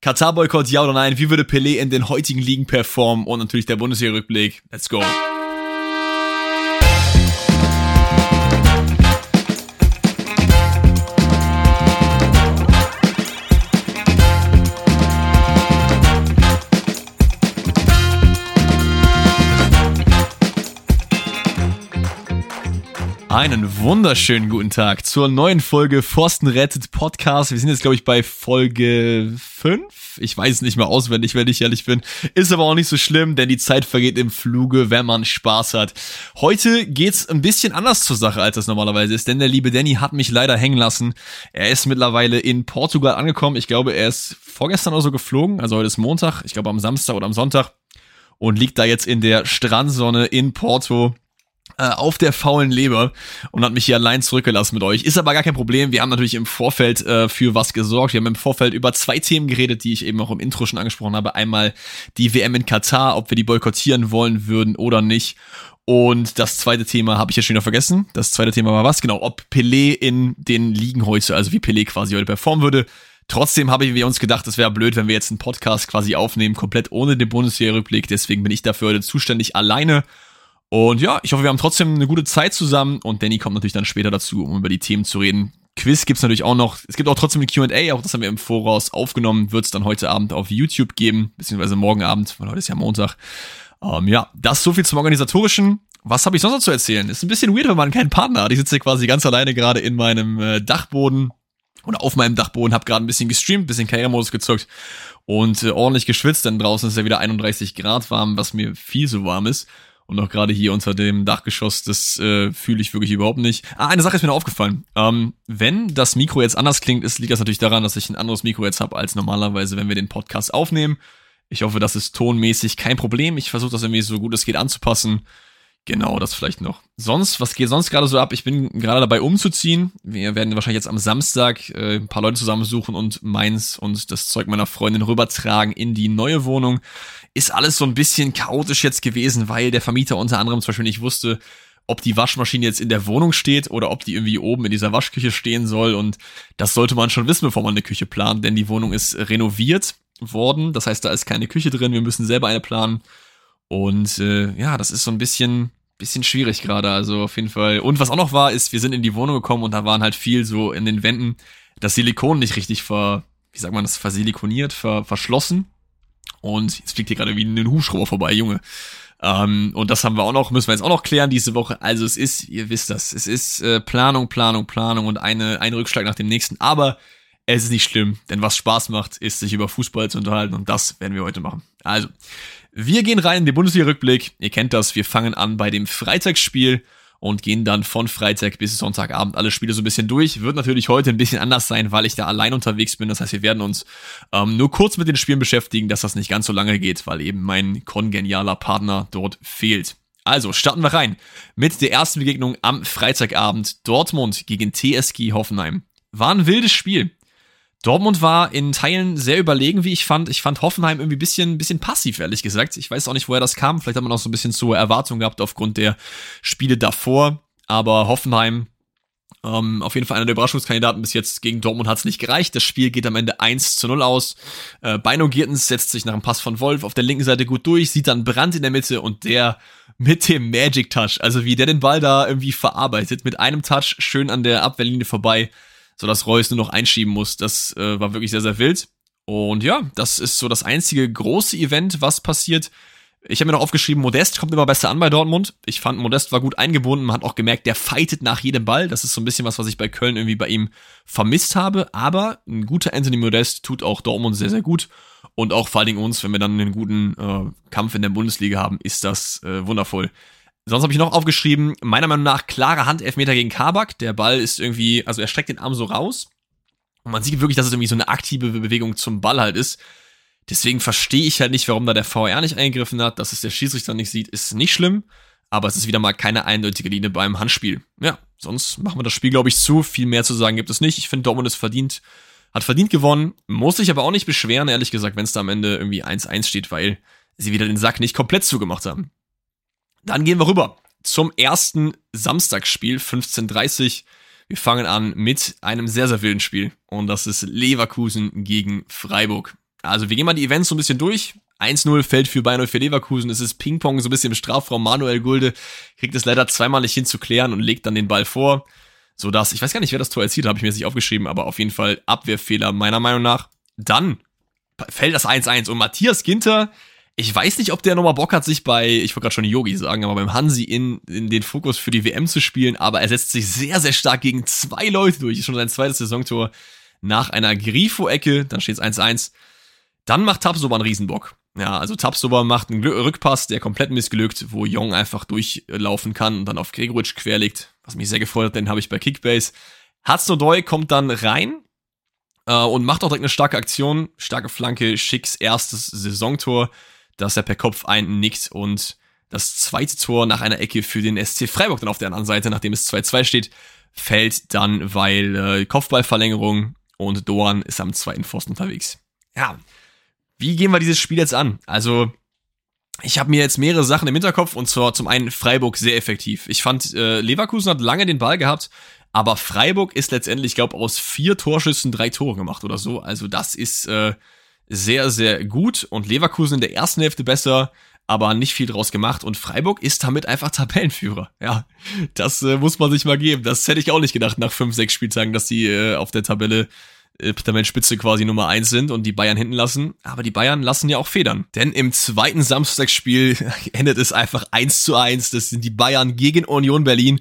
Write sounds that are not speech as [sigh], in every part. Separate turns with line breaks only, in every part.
Katar-Boykott, ja oder nein? Wie würde Pelé in den heutigen Ligen performen? Und natürlich der Bundesliga-Rückblick. Let's go. Einen wunderschönen guten Tag zur neuen Folge Forsten rettet Podcast. Wir sind jetzt, glaube ich, bei Folge 5. Ich weiß es nicht mehr auswendig, wenn ich ehrlich bin. Ist aber auch nicht so schlimm, denn die Zeit vergeht im Fluge, wenn man Spaß hat. Heute geht's ein bisschen anders zur Sache, als das normalerweise ist, denn der liebe Danny hat mich leider hängen lassen. Er ist mittlerweile in Portugal angekommen. Ich glaube, er ist vorgestern oder so geflogen. Also heute ist Montag. Ich glaube, am Samstag oder am Sonntag. Und liegt da jetzt in der Strandsonne in Porto äh, auf der faulen Leber und hat mich hier allein zurückgelassen mit euch. Ist aber gar kein Problem. Wir haben natürlich im Vorfeld äh, für was gesorgt. Wir haben im Vorfeld über zwei Themen geredet, die ich eben auch im Intro schon angesprochen habe. Einmal die WM in Katar, ob wir die boykottieren wollen würden oder nicht. Und das zweite Thema habe ich jetzt schon wieder vergessen. Das zweite Thema war was? Genau, ob Pelé in den Ligen heute, also wie Pelé quasi heute performen würde. Trotzdem habe wir uns gedacht, es wäre blöd, wenn wir jetzt einen Podcast quasi aufnehmen, komplett ohne den Bundesliga-Rückblick. Deswegen bin ich dafür heute zuständig alleine und ja, ich hoffe, wir haben trotzdem eine gute Zeit zusammen und Danny kommt natürlich dann später dazu, um über die Themen zu reden. Quiz gibt's natürlich auch noch. Es gibt auch trotzdem eine Q&A, auch das haben wir im Voraus aufgenommen, wird's dann heute Abend auf YouTube geben, beziehungsweise morgen Abend, weil heute ist ja Montag. Ähm, ja, das so viel zum Organisatorischen. Was habe ich sonst noch zu erzählen? Ist ein bisschen weird, wenn man keinen Partner hat. Ich sitze quasi ganz alleine gerade in meinem äh, Dachboden oder auf meinem Dachboden, habe gerade ein bisschen gestreamt, bisschen Karrieremodus gezockt und äh, ordentlich geschwitzt, denn draußen ist ja wieder 31 Grad warm, was mir viel zu warm ist. Und auch gerade hier unter dem Dachgeschoss, das äh, fühle ich wirklich überhaupt nicht. Ah, eine Sache ist mir noch aufgefallen. Ähm, wenn das Mikro jetzt anders klingt, ist, liegt das natürlich daran, dass ich ein anderes Mikro jetzt habe als normalerweise, wenn wir den Podcast aufnehmen. Ich hoffe, das ist tonmäßig kein Problem. Ich versuche das irgendwie so gut es geht anzupassen. Genau, das vielleicht noch. Sonst, was geht sonst gerade so ab? Ich bin gerade dabei umzuziehen. Wir werden wahrscheinlich jetzt am Samstag äh, ein paar Leute zusammensuchen und meins und das Zeug meiner Freundin rübertragen in die neue Wohnung. Ist alles so ein bisschen chaotisch jetzt gewesen, weil der Vermieter unter anderem zum Beispiel nicht wusste, ob die Waschmaschine jetzt in der Wohnung steht oder ob die irgendwie oben in dieser Waschküche stehen soll. Und das sollte man schon wissen, bevor man eine Küche plant, denn die Wohnung ist renoviert worden. Das heißt, da ist keine Küche drin. Wir müssen selber eine planen. Und äh, ja, das ist so ein bisschen bisschen schwierig gerade, also auf jeden Fall. Und was auch noch war, ist, wir sind in die Wohnung gekommen und da waren halt viel so in den Wänden das Silikon nicht richtig ver, wie sagt man das, versilikoniert, ver, verschlossen. Und jetzt fliegt hier gerade wie ein Hubschrauber vorbei, Junge. Ähm, und das haben wir auch noch, müssen wir jetzt auch noch klären diese Woche. Also es ist, ihr wisst das, es ist äh, Planung, Planung, Planung und eine, ein Rückschlag nach dem nächsten. Aber es ist nicht schlimm, denn was Spaß macht, ist sich über Fußball zu unterhalten und das werden wir heute machen. Also, wir gehen rein in den Bundesliga-Rückblick. Ihr kennt das, wir fangen an bei dem Freitagsspiel und gehen dann von Freitag bis Sonntagabend alle Spiele so ein bisschen durch. Wird natürlich heute ein bisschen anders sein, weil ich da allein unterwegs bin. Das heißt, wir werden uns ähm, nur kurz mit den Spielen beschäftigen, dass das nicht ganz so lange geht, weil eben mein kongenialer Partner dort fehlt. Also starten wir rein mit der ersten Begegnung am Freitagabend. Dortmund gegen TSG Hoffenheim. War ein wildes Spiel. Dortmund war in Teilen sehr überlegen, wie ich fand. Ich fand Hoffenheim irgendwie ein bisschen, bisschen passiv, ehrlich gesagt. Ich weiß auch nicht, woher das kam. Vielleicht hat man auch so ein bisschen zur Erwartung gehabt aufgrund der Spiele davor. Aber Hoffenheim, ähm, auf jeden Fall einer der Überraschungskandidaten bis jetzt gegen Dortmund hat es nicht gereicht. Das Spiel geht am Ende 1 zu 0 aus. Äh, Beino Giertens setzt sich nach einem Pass von Wolf auf der linken Seite gut durch, sieht dann Brand in der Mitte und der mit dem Magic Touch, also wie der den Ball da irgendwie verarbeitet, mit einem Touch schön an der Abwehrlinie vorbei so dass Reus nur noch einschieben muss. Das äh, war wirklich sehr, sehr wild. Und ja, das ist so das einzige große Event, was passiert. Ich habe mir noch aufgeschrieben, Modest kommt immer besser an bei Dortmund. Ich fand, Modest war gut eingebunden. Man hat auch gemerkt, der fightet nach jedem Ball. Das ist so ein bisschen was, was ich bei Köln irgendwie bei ihm vermisst habe. Aber ein guter Anthony Modest tut auch Dortmund sehr, sehr gut. Und auch vor allen Dingen uns, wenn wir dann einen guten äh, Kampf in der Bundesliga haben, ist das äh, wundervoll. Sonst habe ich noch aufgeschrieben, meiner Meinung nach klare Handelfmeter gegen Kabak. Der Ball ist irgendwie, also er streckt den Arm so raus. Und man sieht wirklich, dass es irgendwie so eine aktive Bewegung zum Ball halt ist. Deswegen verstehe ich halt nicht, warum da der VR nicht eingegriffen hat. Dass es der Schiedsrichter nicht sieht, ist nicht schlimm. Aber es ist wieder mal keine eindeutige Linie beim Handspiel. Ja, sonst machen wir das Spiel, glaube ich, zu. Viel mehr zu sagen gibt es nicht. Ich finde, Dortmund ist verdient, hat verdient gewonnen. Muss sich aber auch nicht beschweren, ehrlich gesagt, wenn es da am Ende irgendwie 1-1 steht, weil sie wieder den Sack nicht komplett zugemacht haben. Dann gehen wir rüber zum ersten Samstagsspiel, 15.30 Wir fangen an mit einem sehr, sehr wilden Spiel. Und das ist Leverkusen gegen Freiburg. Also wir gehen mal die Events so ein bisschen durch. 1-0 fällt für Bayern für Leverkusen. Es ist Ping-Pong so ein bisschen im Strafraum. Manuel Gulde kriegt es leider zweimal nicht hin zu klären und legt dann den Ball vor. So dass, ich weiß gar nicht, wer das Tor erzielt, habe ich mir jetzt nicht aufgeschrieben, aber auf jeden Fall Abwehrfehler meiner Meinung nach. Dann fällt das 1-1 und Matthias Ginter, ich weiß nicht, ob der nochmal Bock hat, sich bei, ich wollte gerade schon Yogi sagen, aber beim Hansi in, in den Fokus für die WM zu spielen, aber er setzt sich sehr, sehr stark gegen zwei Leute durch. Ist schon sein zweites Saisontor nach einer Grifo-Ecke, dann steht es 1-1. Dann macht Tabsoba einen Riesenbock. Ja, also Tabsoba macht einen Rückpass, der komplett missglückt, wo Jong einfach durchlaufen kann und dann auf Gregoritsch querlegt, was mich sehr gefreut hat, den habe ich bei Kickbase. Hatzodoy kommt dann rein äh, und macht auch direkt eine starke Aktion, starke Flanke, Schicks erstes Saisontor dass er per Kopf einnickt und das zweite Tor nach einer Ecke für den SC Freiburg dann auf der anderen Seite, nachdem es 2-2 steht, fällt dann, weil äh, Kopfballverlängerung und Doan ist am zweiten Pfosten unterwegs. Ja, wie gehen wir dieses Spiel jetzt an? Also, ich habe mir jetzt mehrere Sachen im Hinterkopf und zwar zum einen Freiburg sehr effektiv. Ich fand, äh, Leverkusen hat lange den Ball gehabt, aber Freiburg ist letztendlich, ich glaube, aus vier Torschüssen drei Tore gemacht oder so. Also das ist äh, sehr, sehr gut und Leverkusen in der ersten Hälfte besser, aber nicht viel draus gemacht und Freiburg ist damit einfach Tabellenführer. Ja, das äh, muss man sich mal geben. Das hätte ich auch nicht gedacht nach fünf, sechs Spieltagen, dass die äh, auf der Tabelle Tabellenspitze quasi Nummer eins sind und die Bayern hinten lassen. Aber die Bayern lassen ja auch Federn. Denn im zweiten Samstagsspiel [laughs] endet es einfach eins zu eins. Das sind die Bayern gegen Union Berlin.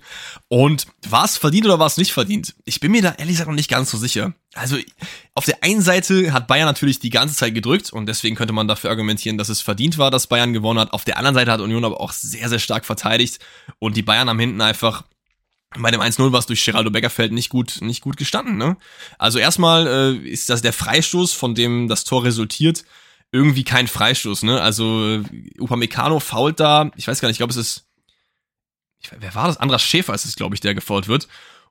Und war es verdient oder war es nicht verdient? Ich bin mir da ehrlich gesagt noch nicht ganz so sicher. Also auf der einen Seite hat Bayern natürlich die ganze Zeit gedrückt und deswegen könnte man dafür argumentieren, dass es verdient war, dass Bayern gewonnen hat. Auf der anderen Seite hat Union aber auch sehr, sehr stark verteidigt und die Bayern haben hinten einfach bei dem 1-0 war es durch Geraldo Beckerfeld nicht gut, nicht gut gestanden. Ne? Also erstmal äh, ist das der Freistoß, von dem das Tor resultiert, irgendwie kein Freistoß. Ne? Also äh, Upamecano fault da, ich weiß gar nicht, ich glaube es ist, ich, wer war das? Andras Schäfer ist es, glaube ich, der gefault wird.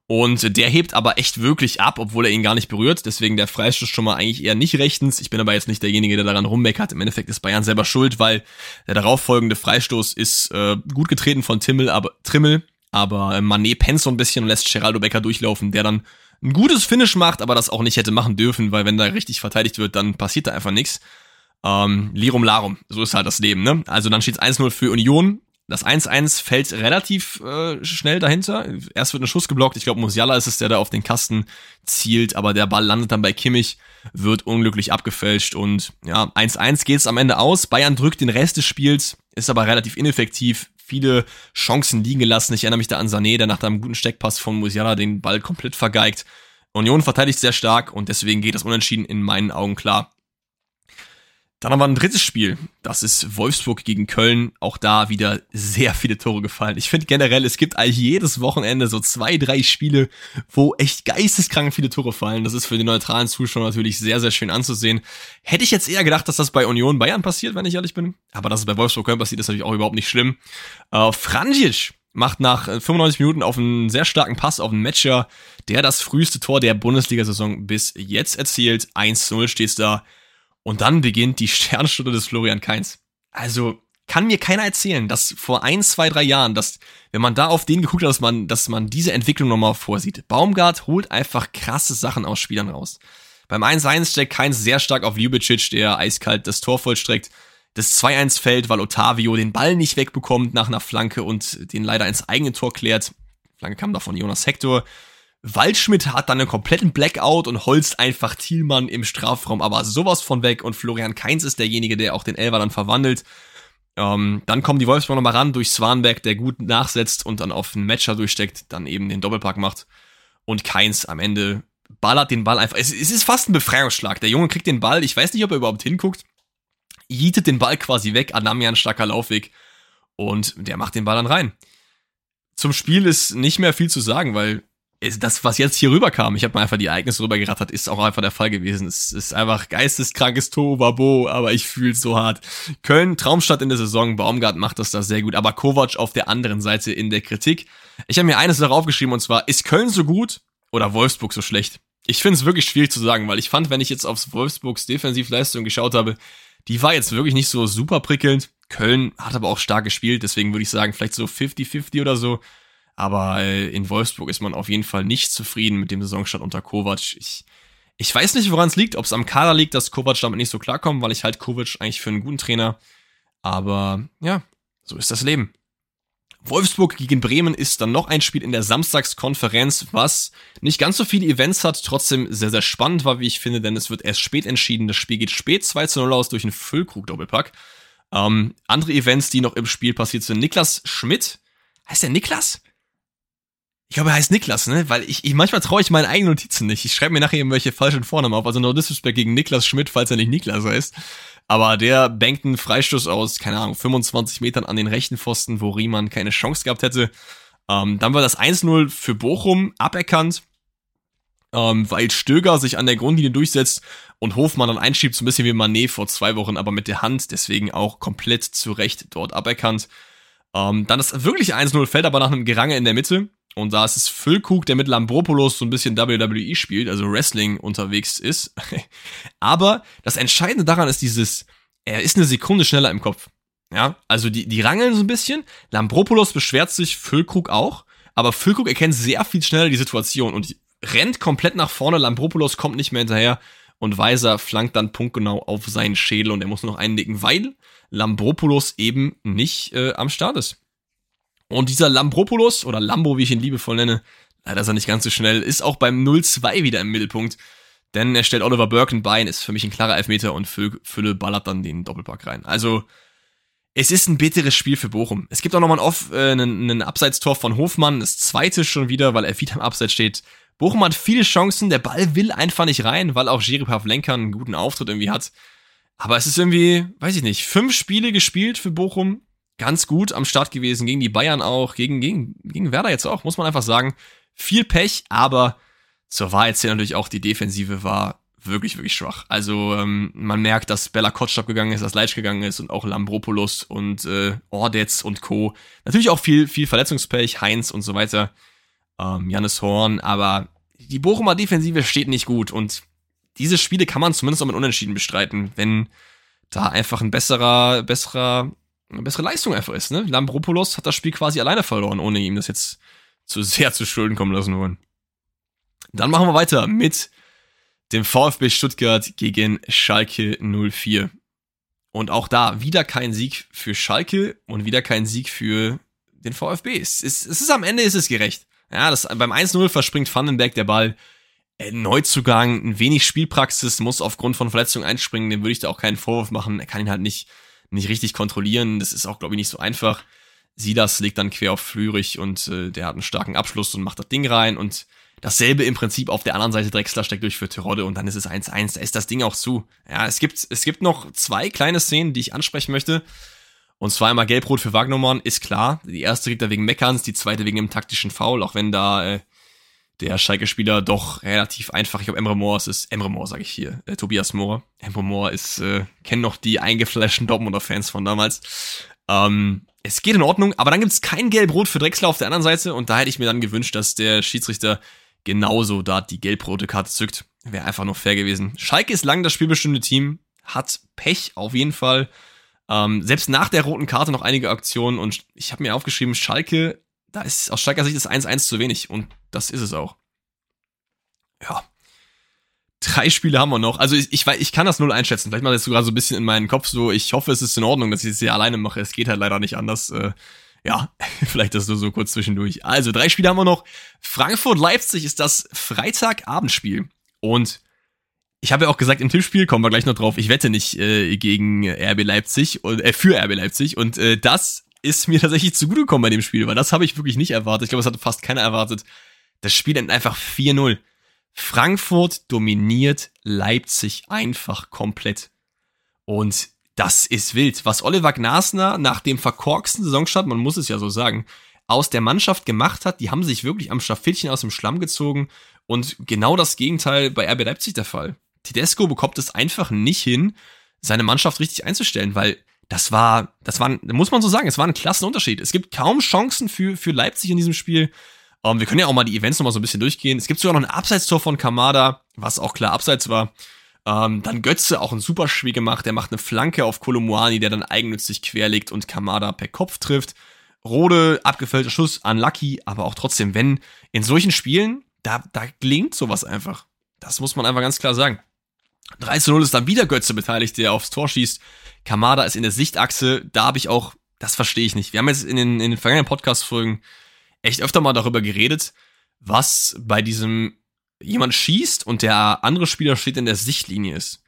Und der hebt aber echt wirklich ab, obwohl er ihn gar nicht berührt. Deswegen der Freistoß schon mal eigentlich eher nicht rechtens. Ich bin aber jetzt nicht derjenige, der daran rummeckert. Im Endeffekt ist Bayern selber schuld, weil der darauffolgende Freistoß ist äh, gut getreten von Timmel, aber Trimmel, aber Manet pennt so ein bisschen und lässt Geraldo Becker durchlaufen, der dann ein gutes Finish macht, aber das auch nicht hätte machen dürfen, weil wenn da richtig verteidigt wird, dann passiert da einfach nichts. Ähm, Lirum Larum, so ist halt das Leben, ne? Also dann steht 1-0 für Union. Das 1-1 fällt relativ äh, schnell dahinter. Erst wird ein Schuss geblockt. Ich glaube, Musiala ist es, der da auf den Kasten zielt, aber der Ball landet dann bei Kimmich, wird unglücklich abgefälscht und ja, 1-1 geht es am Ende aus. Bayern drückt den Rest des Spiels, ist aber relativ ineffektiv, viele Chancen liegen gelassen. Ich erinnere mich da an Sané, der nach einem guten Steckpass von Musiala den Ball komplett vergeigt. Union verteidigt sehr stark und deswegen geht das Unentschieden in meinen Augen klar. Dann haben wir ein drittes Spiel. Das ist Wolfsburg gegen Köln. Auch da wieder sehr viele Tore gefallen. Ich finde generell, es gibt all jedes Wochenende so zwei, drei Spiele, wo echt geisteskrank viele Tore fallen. Das ist für die neutralen Zuschauer natürlich sehr, sehr schön anzusehen. Hätte ich jetzt eher gedacht, dass das bei Union Bayern passiert, wenn ich ehrlich bin. Aber dass es bei Wolfsburg Köln passiert, ist natürlich auch überhaupt nicht schlimm. Äh, Franjic macht nach 95 Minuten auf einen sehr starken Pass auf einen Matcher, der das früheste Tor der Bundesliga-Saison bis jetzt erzielt. 1-0 steht da. Und dann beginnt die [laughs] Sternstunde des Florian Kainz. Also kann mir keiner erzählen, dass vor ein, zwei, drei Jahren, dass wenn man da auf den geguckt hat, dass man, dass man diese Entwicklung nochmal vorsieht. Baumgart holt einfach krasse Sachen aus Spielern raus. Beim 1-1 steckt Kainz sehr stark auf Ljubicic, der eiskalt das Tor vollstreckt. Das 2-1 fällt, weil Otavio den Ball nicht wegbekommt nach einer Flanke und den leider ins eigene Tor klärt. Flanke kam da von Jonas Hector. Waldschmidt hat dann einen kompletten Blackout und holzt einfach Thielmann im Strafraum, aber sowas von weg und Florian Kainz ist derjenige, der auch den Elver dann verwandelt. Ähm, dann kommen die Wolfsburg nochmal ran durch Swanberg, der gut nachsetzt und dann auf einen Matcher durchsteckt, dann eben den Doppelpack macht. Und Keins am Ende ballert den Ball einfach. Es, es ist fast ein Befreiungsschlag. Der Junge kriegt den Ball, ich weiß nicht, ob er überhaupt hinguckt, jietet den Ball quasi weg, Adamian starker Laufweg und der macht den Ball dann rein. Zum Spiel ist nicht mehr viel zu sagen, weil das, was jetzt hier rüberkam, ich habe mal einfach die Ereignisse rübergerattert, ist auch einfach der Fall gewesen. Es ist einfach geisteskrankes Tovabo, aber ich fühle so hart. Köln, Traumstadt in der Saison, Baumgart macht das da sehr gut, aber Kovac auf der anderen Seite in der Kritik. Ich habe mir eines darauf geschrieben und zwar, ist Köln so gut oder Wolfsburg so schlecht? Ich finde es wirklich schwierig zu sagen, weil ich fand, wenn ich jetzt aufs Wolfsburgs Defensivleistung geschaut habe, die war jetzt wirklich nicht so super prickelnd. Köln hat aber auch stark gespielt, deswegen würde ich sagen, vielleicht so 50-50 oder so. Aber äh, in Wolfsburg ist man auf jeden Fall nicht zufrieden mit dem Saisonstart unter Kovac. Ich, Ich weiß nicht, woran es liegt, ob es am Kader liegt, dass Kovac damit nicht so klarkommt, weil ich halt Kovac eigentlich für einen guten Trainer. Aber ja, so ist das Leben. Wolfsburg gegen Bremen ist dann noch ein Spiel in der Samstagskonferenz, was nicht ganz so viele Events hat, trotzdem sehr, sehr spannend war, wie ich finde, denn es wird erst spät entschieden. Das Spiel geht spät 2 zu 0 aus durch einen Füllkrug-Doppelpack. Ähm, andere Events, die noch im Spiel passiert sind. Niklas Schmidt. Heißt der Niklas? Ich glaube, er heißt Niklas, ne? Weil ich, ich manchmal traue ich meinen eigenen Notizen nicht. Ich schreibe mir nachher irgendwelche falschen Vornamen auf. Also no disrespect gegen Niklas Schmidt, falls er nicht Niklas heißt. Aber der bankt einen Freistoß aus, keine Ahnung, 25 Metern an den rechten Pfosten, wo Riemann keine Chance gehabt hätte. Ähm, dann war das 1-0 für Bochum aberkannt, ähm, weil Stöger sich an der Grundlinie durchsetzt und Hofmann dann einschiebt, so ein bisschen wie Manet vor zwei Wochen, aber mit der Hand, deswegen auch komplett zu Recht dort aberkannt. Ähm, dann das wirkliche 1-0 fällt aber nach einem Gerange in der Mitte. Und da ist es Füllkrug, der mit Lambropoulos so ein bisschen WWE spielt, also Wrestling unterwegs ist. [laughs] Aber das Entscheidende daran ist dieses, er ist eine Sekunde schneller im Kopf. Ja, also die, die rangeln so ein bisschen. Lambropoulos beschwert sich, Füllkrug auch. Aber Füllkrug erkennt sehr viel schneller die Situation und rennt komplett nach vorne. Lambropoulos kommt nicht mehr hinterher und Weiser flankt dann punktgenau auf seinen Schädel und er muss noch einnicken, weil Lambropoulos eben nicht äh, am Start ist. Und dieser Lambropoulos, oder Lambo, wie ich ihn liebevoll nenne, leider ist er nicht ganz so schnell, ist auch beim 0-2 wieder im Mittelpunkt. Denn er stellt Oliver Birken Bein, ist für mich ein klarer Elfmeter und Fülle ballert dann den Doppelpack rein. Also, es ist ein bitteres Spiel für Bochum. Es gibt auch nochmal ein, Off, äh, einen, einen Abseitstor von Hofmann, das zweite schon wieder, weil er wieder am Abseits steht. Bochum hat viele Chancen, der Ball will einfach nicht rein, weil auch Jiri Pavlenka einen guten Auftritt irgendwie hat. Aber es ist irgendwie, weiß ich nicht, fünf Spiele gespielt für Bochum, ganz gut am Start gewesen, gegen die Bayern auch, gegen, gegen, gegen Werder jetzt auch, muss man einfach sagen. Viel Pech, aber zur Wahrheit zählt natürlich auch, die Defensive war wirklich, wirklich schwach. Also ähm, man merkt, dass Bella Kotsch abgegangen ist, dass Leitsch gegangen ist und auch Lambropoulos und äh, Ordetz und Co. Natürlich auch viel, viel Verletzungspech, Heinz und so weiter, ähm, Jannis Horn, aber die Bochumer Defensive steht nicht gut und diese Spiele kann man zumindest auch mit Unentschieden bestreiten, wenn da einfach ein besserer, besserer eine bessere Leistung einfach ist. Ne? Lambropoulos hat das Spiel quasi alleine verloren, ohne ihm das jetzt zu sehr zu Schulden kommen lassen wollen. Dann machen wir weiter mit dem VfB Stuttgart gegen Schalke 04. Und auch da wieder kein Sieg für Schalke und wieder kein Sieg für den VfB. Es ist, es ist am Ende ist es gerecht. Ja, das, beim 1-0 verspringt Vandenberg der Ball. Neuzugang, ein wenig Spielpraxis, muss aufgrund von Verletzung einspringen, dem würde ich da auch keinen Vorwurf machen. Er kann ihn halt nicht nicht richtig kontrollieren. Das ist auch, glaube ich, nicht so einfach. Silas legt dann quer auf Flürich und äh, der hat einen starken Abschluss und macht das Ding rein und dasselbe im Prinzip auf der anderen Seite Drexler steckt durch für Terodde und dann ist es 1-1, da ist das Ding auch zu. Ja, es gibt, es gibt noch zwei kleine Szenen, die ich ansprechen möchte. Und zwar einmal Gelbrot für Wagnermann, ist klar. Die erste kriegt er wegen Meckerns, die zweite wegen dem taktischen Foul, auch wenn da äh, der Schalke-Spieler doch relativ einfach, ich glaube Emre Moore ist es, Emre Moore sage ich hier, äh, Tobias Moore. Emre Moore ist, äh, kennen noch die eingeflashten Dortmunder-Fans von damals. Ähm, es geht in Ordnung, aber dann gibt's kein Gelb-Rot für Drexler auf der anderen Seite und da hätte ich mir dann gewünscht, dass der Schiedsrichter genauso da die gelb-rote Karte zückt. Wäre einfach noch fair gewesen. Schalke ist lang das spielbestimmte Team, hat Pech auf jeden Fall. Ähm, selbst nach der roten Karte noch einige Aktionen und ich habe mir aufgeschrieben, Schalke da ist aus Schalker Sicht das 1-1 zu wenig und das ist es auch. Ja. Drei Spiele haben wir noch. Also ich, ich, ich kann das null einschätzen. Vielleicht mache ich das sogar so ein bisschen in meinen Kopf so. Ich hoffe, es ist in Ordnung, dass ich es hier alleine mache. Es geht halt leider nicht anders. Äh, ja, [laughs] vielleicht das nur so kurz zwischendurch. Also drei Spiele haben wir noch. Frankfurt-Leipzig ist das Freitagabendspiel. Und ich habe ja auch gesagt, im Tippspiel kommen wir gleich noch drauf. Ich wette nicht äh, gegen RB Leipzig und äh, für RB Leipzig und äh, das ist mir tatsächlich zugutegekommen bei dem Spiel, weil das habe ich wirklich nicht erwartet. Ich glaube, das hatte fast keiner erwartet. Das Spiel endet einfach 4-0. Frankfurt dominiert Leipzig einfach komplett. Und das ist wild. Was Oliver Gnasner nach dem verkorksten Saisonstart, man muss es ja so sagen, aus der Mannschaft gemacht hat, die haben sich wirklich am Schafittchen aus dem Schlamm gezogen und genau das Gegenteil bei RB Leipzig der Fall. Tedesco bekommt es einfach nicht hin, seine Mannschaft richtig einzustellen, weil das war, das war, muss man so sagen, es war ein Klassenunterschied. Es gibt kaum Chancen für, für Leipzig in diesem Spiel. Um, ähm, wir können ja auch mal die Events nochmal so ein bisschen durchgehen. Es gibt sogar noch ein Abseitstor von Kamada, was auch klar abseits war. Um, ähm, dann Götze auch ein super Spiel gemacht. Der macht eine Flanke auf Kolomuani, der dann eigennützig querlegt und Kamada per Kopf trifft. Rode, abgefällter Schuss, unlucky, aber auch trotzdem, wenn in solchen Spielen, da, da klingt sowas einfach. Das muss man einfach ganz klar sagen. 3 zu 0 ist dann wieder Götze beteiligt, der aufs Tor schießt. Kamada ist in der Sichtachse. Da habe ich auch, das verstehe ich nicht. Wir haben jetzt in den, in den vergangenen Podcast-Folgen echt öfter mal darüber geredet, was bei diesem jemand schießt und der andere Spieler steht in der Sichtlinie ist.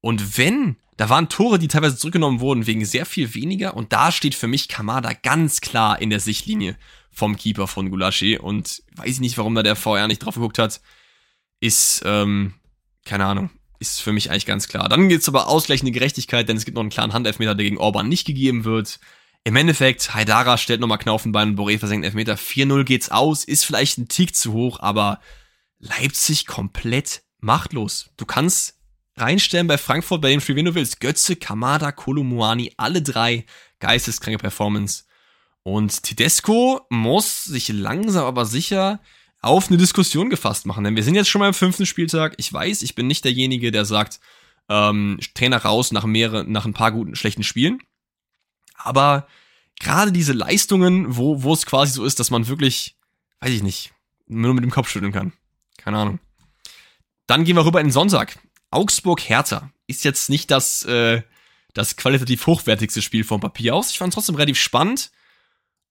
Und wenn, da waren Tore, die teilweise zurückgenommen wurden wegen sehr viel weniger und da steht für mich Kamada ganz klar in der Sichtlinie vom Keeper von Gulaschi und weiß ich nicht, warum da der VR nicht drauf geguckt hat, ist, ähm, keine Ahnung, ist für mich eigentlich ganz klar. Dann gibt's aber ausgleichende Gerechtigkeit, denn es gibt noch einen klaren Handelfmeter, der gegen Orban nicht gegeben wird. Im Endeffekt, Haidara stellt nochmal Knaufenbein, Boré versenkt Elfmeter. 4-0 geht's aus, ist vielleicht ein Tick zu hoch, aber Leipzig komplett machtlos. Du kannst reinstellen bei Frankfurt, bei dem Spiel, wen du willst. Götze, Kamada, Kolumuani, alle drei geisteskranke Performance. Und Tedesco muss sich langsam aber sicher auf eine Diskussion gefasst machen. Denn wir sind jetzt schon mal im fünften Spieltag. Ich weiß, ich bin nicht derjenige, der sagt, ähm, Trainer raus nach mehreren, nach ein paar guten, schlechten Spielen. Aber gerade diese Leistungen, wo, wo es quasi so ist, dass man wirklich, weiß ich nicht, nur mit dem Kopf schütteln kann. Keine Ahnung. Dann gehen wir rüber in den Sonntag. Augsburg-Hertha ist jetzt nicht das, äh, das qualitativ hochwertigste Spiel vom Papier aus. Ich fand es trotzdem relativ spannend.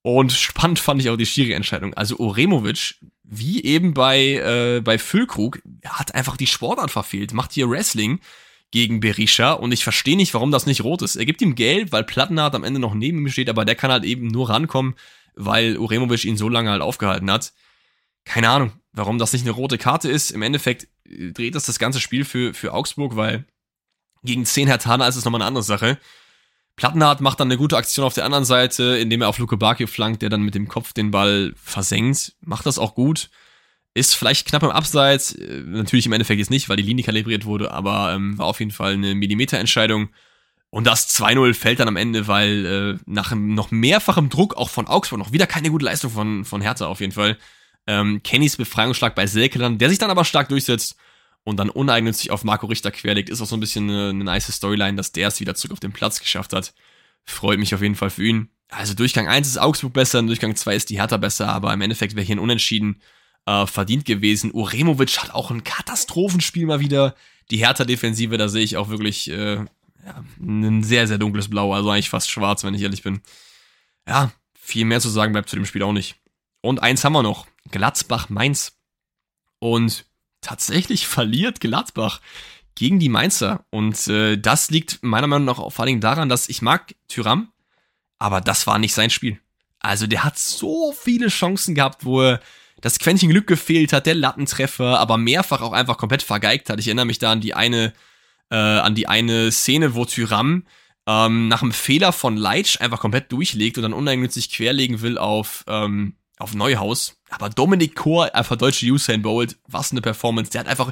Und spannend fand ich auch die Schiri-Entscheidung. Also Oremovic, wie eben bei, äh, bei Füllkrug, hat einfach die Sportart verfehlt. Macht hier Wrestling gegen Berisha und ich verstehe nicht, warum das nicht rot ist. Er gibt ihm Gelb, weil Plattenhardt am Ende noch neben ihm steht, aber der kann halt eben nur rankommen, weil Uremovic ihn so lange halt aufgehalten hat. Keine Ahnung, warum das nicht eine rote Karte ist. Im Endeffekt äh, dreht das das ganze Spiel für, für Augsburg, weil gegen 10 Hertaner ist es nochmal eine andere Sache. Plattenhardt macht dann eine gute Aktion auf der anderen Seite, indem er auf Luke Bakio flankt, der dann mit dem Kopf den Ball versenkt. Macht das auch gut. Ist vielleicht knapp im Abseits, äh, natürlich im Endeffekt jetzt nicht, weil die Linie kalibriert wurde, aber ähm, war auf jeden Fall eine Millimeterentscheidung. Und das 2-0 fällt dann am Ende, weil äh, nach noch mehrfachem Druck auch von Augsburg, noch wieder keine gute Leistung von, von Hertha auf jeden Fall, ähm, Kennys Befreiungsschlag bei Selkeland, der sich dann aber stark durchsetzt und dann uneigennützig auf Marco Richter querlegt, ist auch so ein bisschen eine, eine nice Storyline, dass der es wieder zurück auf den Platz geschafft hat. Freut mich auf jeden Fall für ihn. Also Durchgang 1 ist Augsburg besser, Durchgang 2 ist die Hertha besser, aber im Endeffekt wäre hier ein Unentschieden äh, verdient gewesen. Uremovic hat auch ein Katastrophenspiel mal wieder. Die Hertha-Defensive, da sehe ich auch wirklich äh, ja, ein sehr, sehr dunkles Blau, also eigentlich fast schwarz, wenn ich ehrlich bin. Ja, viel mehr zu sagen bleibt zu dem Spiel auch nicht. Und eins haben wir noch. Gladbach-Mainz. Und tatsächlich verliert Gladbach gegen die Mainzer. Und äh, das liegt meiner Meinung nach vor Dingen daran, dass ich mag Tyram, aber das war nicht sein Spiel. Also der hat so viele Chancen gehabt, wo er das Quäntchen Glück gefehlt hat, der Lattentreffer, aber mehrfach auch einfach komplett vergeigt hat. Ich erinnere mich da an die eine, äh, an die eine Szene, wo Tyram ähm, nach einem Fehler von Leitsch einfach komplett durchlegt und dann uneigennützig querlegen will auf, ähm, auf Neuhaus. Aber Dominik Kor, einfach deutsche Usain Bolt, was eine Performance. Der hat einfach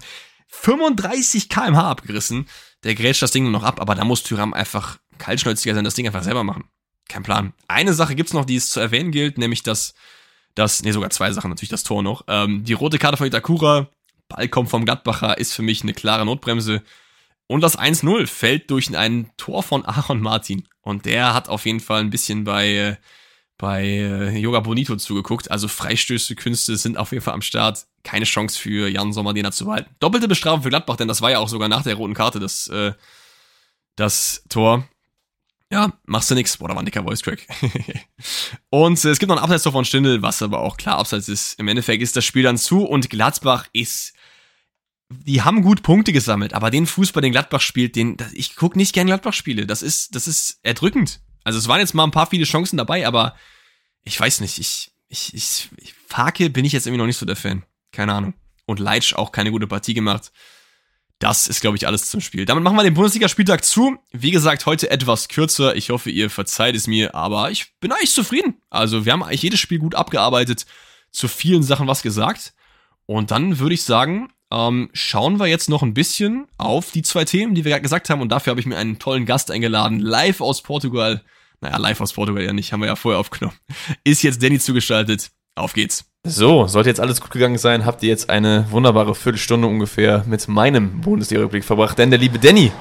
35 kmh abgerissen. Der grätscht das Ding nur noch ab, aber da muss Tyram einfach kaltschnäuziger sein, das Ding einfach selber machen. Kein Plan. Eine Sache gibt's noch, die es zu erwähnen gilt, nämlich dass das, nee, sogar zwei Sachen, natürlich das Tor noch. Ähm, die rote Karte von Itakura, Ball kommt vom Gladbacher, ist für mich eine klare Notbremse. Und das 1-0 fällt durch ein Tor von Aaron Martin. Und der hat auf jeden Fall ein bisschen bei, äh, bei äh, Yoga Bonito zugeguckt. Also Freistöße, Künste sind auf jeden Fall am Start. Keine Chance für Jan Sommer, den zu behalten. Doppelte Bestrafung für Gladbach, denn das war ja auch sogar nach der roten Karte das, äh, das Tor. Ja, machst du nix. Boah, da war ein dicker Voice-Crack. [laughs] und äh, es gibt noch ein Abseits von Stindel, was aber auch klar abseits ist. Im Endeffekt ist das Spiel dann zu und Gladbach ist die haben gut Punkte gesammelt, aber den Fußball, den Gladbach spielt, den, ich guck nicht gern Gladbach-Spiele. Das ist, das ist erdrückend. Also es waren jetzt mal ein paar viele Chancen dabei, aber ich weiß nicht, ich, ich, ich, ich Farke bin ich jetzt irgendwie noch nicht so der Fan. Keine Ahnung. Und Leitsch auch keine gute Partie gemacht. Das ist, glaube ich, alles zum Spiel. Damit machen wir den Bundesligaspieltag zu. Wie gesagt, heute etwas kürzer. Ich hoffe, ihr verzeiht es mir, aber ich bin eigentlich zufrieden. Also, wir haben eigentlich jedes Spiel gut abgearbeitet, zu vielen Sachen was gesagt. Und dann würde ich sagen, ähm, schauen wir jetzt noch ein bisschen auf die zwei Themen, die wir gerade gesagt haben. Und dafür habe ich mir einen tollen Gast eingeladen, live aus Portugal. Naja, live aus Portugal ja nicht, haben wir ja vorher aufgenommen. Ist jetzt Danny zugeschaltet. Auf geht's.
So, sollte jetzt alles gut gegangen sein, habt ihr jetzt eine wunderbare Viertelstunde ungefähr mit meinem Bundesliga-Rückblick verbracht. Denn der liebe Danny,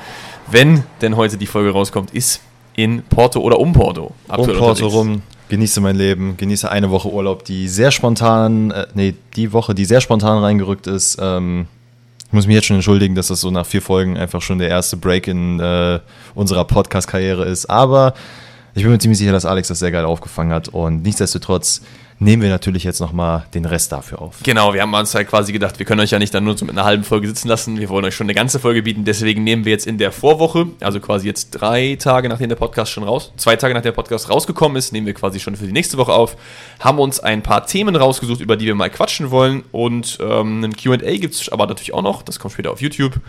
wenn denn heute die Folge rauskommt, ist in Porto oder um Porto.
Um Porto rum, genieße mein Leben, genieße eine Woche Urlaub, die sehr spontan, äh, nee, die Woche, die sehr spontan reingerückt ist. Ähm, Ich muss mich jetzt schon entschuldigen, dass das so nach vier Folgen einfach schon der erste Break in äh, unserer Podcast-Karriere ist. Aber ich bin mir ziemlich sicher, dass Alex das sehr geil aufgefangen hat. Und nichtsdestotrotz nehmen wir natürlich jetzt nochmal den Rest dafür auf.
Genau, wir haben uns halt quasi gedacht, wir können euch ja nicht dann nur so mit einer halben Folge sitzen lassen. Wir wollen euch schon eine ganze Folge bieten. Deswegen nehmen wir jetzt in der Vorwoche, also quasi jetzt drei Tage nachdem der Podcast schon raus, zwei Tage nachdem der Podcast rausgekommen ist, nehmen wir quasi schon für die nächste Woche auf. Haben uns ein paar Themen rausgesucht, über die wir mal quatschen wollen. Und ähm, ein QA gibt es aber natürlich auch noch. Das kommt später auf YouTube.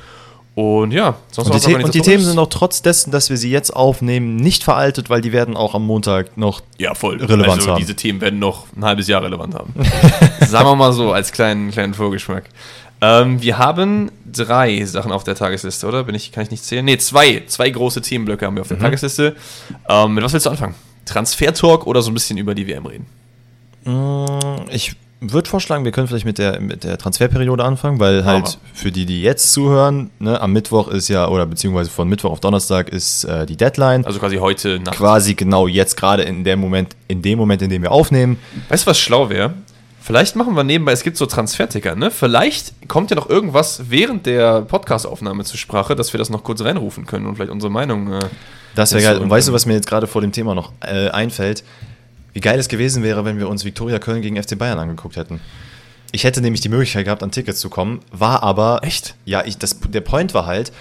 Und ja,
sonst Und die, und die Themen sind auch trotz dessen, dass wir sie jetzt aufnehmen, nicht veraltet, weil die werden auch am Montag noch
ja, voll. Relevanz also, haben. Diese Themen werden noch ein halbes Jahr relevant haben. [laughs] Sagen wir mal so, als kleinen, kleinen Vorgeschmack. Ähm, wir haben drei Sachen auf der Tagesliste, oder? Bin ich, kann ich nicht zählen? Ne, zwei. Zwei große Themenblöcke haben wir auf der mhm. Tagesliste. Ähm, mit was willst du anfangen? Transfer-Talk oder so ein bisschen über die WM reden?
Mm, ich würde vorschlagen, wir können vielleicht mit der, mit der Transferperiode anfangen, weil halt Aber. für die, die jetzt zuhören, ne, am Mittwoch ist ja, oder beziehungsweise von Mittwoch auf Donnerstag ist äh, die Deadline.
Also quasi heute
Nacht. Quasi genau jetzt gerade in dem Moment, in dem Moment, in dem wir aufnehmen.
Weißt du, was schlau wäre? Vielleicht machen wir nebenbei, es gibt so Transferticker, ne? Vielleicht kommt ja noch irgendwas während der Podcastaufnahme zur Sprache, dass wir das noch kurz reinrufen können und vielleicht unsere Meinung. Äh,
das wäre geil. Und weißt du, was mir jetzt gerade vor dem Thema noch äh, einfällt? Wie geil es gewesen wäre, wenn wir uns Viktoria Köln gegen FC Bayern angeguckt hätten. Ich hätte nämlich die Möglichkeit gehabt, an Tickets zu kommen, war aber.
Echt?
Ja, ich, das, der Point war halt,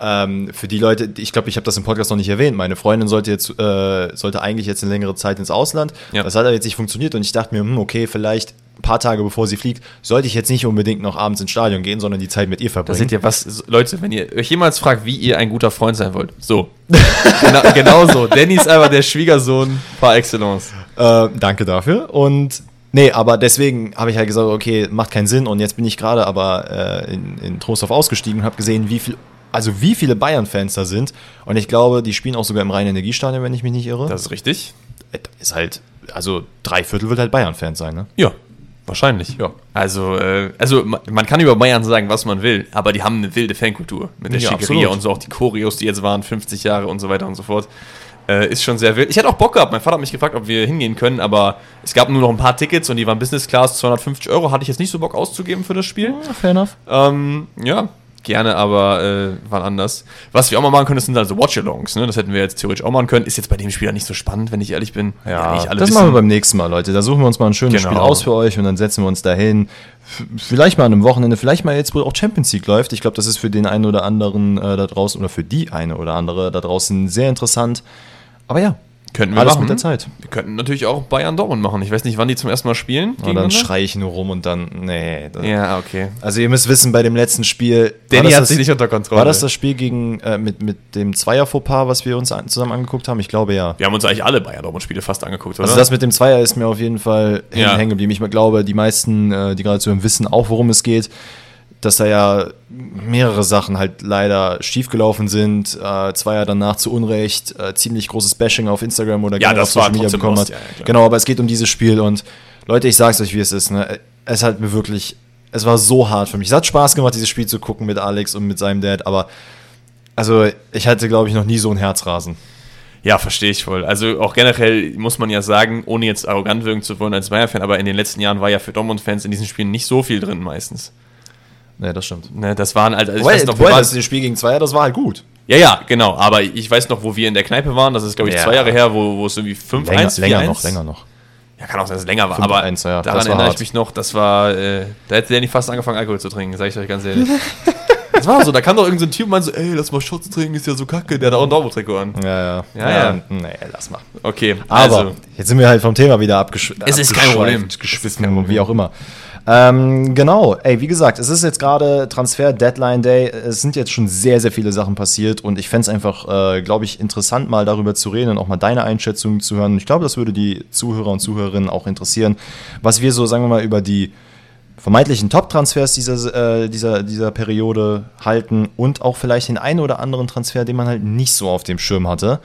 ähm, für die Leute, ich glaube, ich habe das im Podcast noch nicht erwähnt. Meine Freundin sollte jetzt äh, sollte eigentlich jetzt eine längere Zeit ins Ausland. Ja. Das hat aber jetzt nicht funktioniert und ich dachte mir, hm, okay, vielleicht ein paar Tage bevor sie fliegt, sollte ich jetzt nicht unbedingt noch abends ins Stadion gehen, sondern die Zeit mit ihr verbringen. Da
seht ihr was, Leute, wenn ihr euch jemals fragt, wie ihr ein guter Freund sein wollt. So. [laughs] genau, genau so. Danny ist einfach der Schwiegersohn par excellence.
Äh, danke dafür. Und nee, aber deswegen habe ich halt gesagt, okay, macht keinen Sinn. Und jetzt bin ich gerade aber äh, in, in Trostorf ausgestiegen und habe gesehen, wie viel also wie viele Bayern-Fans da sind. Und ich glaube, die spielen auch sogar im reinen Energiestadion, wenn ich mich nicht irre.
Das ist richtig.
Ist halt, also drei Viertel wird halt Bayern-Fans sein, ne?
Ja, wahrscheinlich. Ja. Also, äh, also man kann über Bayern sagen, was man will, aber die haben eine wilde Fankultur mit der ja, Schickeria und so auch die Choreos, die jetzt waren, 50 Jahre und so weiter und so fort. Äh, ist schon sehr wild. Ich hätte auch Bock gehabt. Mein Vater hat mich gefragt, ob wir hingehen können, aber es gab nur noch ein paar Tickets und die waren Business Class, 250 Euro. Hatte ich jetzt nicht so Bock auszugeben für das Spiel. Ja, fair enough. Ähm, ja, gerne, aber äh, wann anders. Was wir auch mal machen können, das sind also Watch-Alongs. Ne? Das hätten wir jetzt theoretisch auch machen können. Ist jetzt bei dem Spieler nicht so spannend, wenn ich ehrlich bin.
Ja, ja das wissen. machen wir beim nächsten Mal, Leute. Da suchen wir uns mal ein schönes genau. Spiel aus für euch und dann setzen wir uns dahin. Vielleicht mal an einem Wochenende, vielleicht mal jetzt, wo auch Champions League läuft. Ich glaube, das ist für den einen oder anderen äh, da draußen oder für die eine oder andere da draußen sehr interessant. Aber ja,
Könnten wir Alles machen. mit der Zeit. Wir könnten natürlich auch Bayern Dortmund machen. Ich weiß nicht, wann die zum ersten Mal spielen.
Und dann schreie ich nur rum und dann, nee.
ja, okay.
Also ihr müsst wissen, bei dem letzten Spiel.
Danny hat das, sich nicht unter Kontrolle.
War das das Spiel gegen, äh, mit, mit dem Zweier-Fauxpas, was wir uns zusammen angeguckt haben? Ich glaube ja.
Wir haben uns eigentlich alle Bayern Dortmund-Spiele fast angeguckt,
oder? Also das mit dem Zweier ist mir auf jeden Fall ja. hängen geblieben. Ich glaube, die meisten, äh, die gerade zuhören, wissen auch, worum es geht dass da ja mehrere Sachen halt leider schiefgelaufen sind. Äh, zwei Jahre danach zu Unrecht äh, ziemlich großes Bashing auf Instagram oder
ja, auf Social Media
bekommen hat. Ja, ja, genau, aber es geht um dieses Spiel und Leute, ich sag's euch, wie es ist. Ne? Es hat mir wirklich, es war so hart für mich. Es hat Spaß gemacht, dieses Spiel zu gucken mit Alex und mit seinem Dad, aber also ich hatte, glaube ich, noch nie so ein Herzrasen.
Ja, verstehe ich voll. Also auch generell muss man ja sagen, ohne jetzt arrogant wirken zu wollen als Bayern-Fan, aber in den letzten Jahren war ja für Dortmund-Fans in diesen Spielen nicht so viel drin meistens.
Nee, das stimmt.
Ne, das waren halt, also
ich weiß noch, wo das Spiel gegen Zweier, das war halt gut.
Ja, ja, genau. Aber ich weiß noch, wo wir in der Kneipe waren. Das ist, glaube ich, ja. zwei Jahre her, wo, wo es irgendwie 5-1
Länger, länger noch, länger noch.
Ja, kann auch sein, dass es länger war. aber 1, ja. daran erinnere hart. ich mich noch, das war, äh, da hätte der nicht fast angefangen, Alkohol zu trinken, sage ich euch ganz ehrlich. das war so, da kam doch irgendein so Typ und meinte so, ey, lass mal Shots trinken, ist ja so kacke, der hat auch ein Dortmund-Trikot an.
Ja, ja.
Ja, ja. ja.
Nee, lass mal.
Okay,
aber also. jetzt sind wir halt vom Thema wieder abgeschweift.
Es ist kein Problem.
Geschwiffen, wie auch immer. Ähm, genau, ey, wie gesagt, es ist jetzt gerade Transfer Deadline Day. Es sind jetzt schon sehr, sehr viele Sachen passiert und ich fände es einfach, äh, glaube ich, interessant, mal darüber zu reden und auch mal deine Einschätzung zu hören. Ich glaube, das würde die Zuhörer und Zuhörerinnen auch interessieren, was wir so, sagen wir mal, über die vermeintlichen Top-Transfers dieser, äh, dieser, dieser Periode halten und auch vielleicht den einen oder anderen Transfer, den man halt nicht so auf dem Schirm hatte.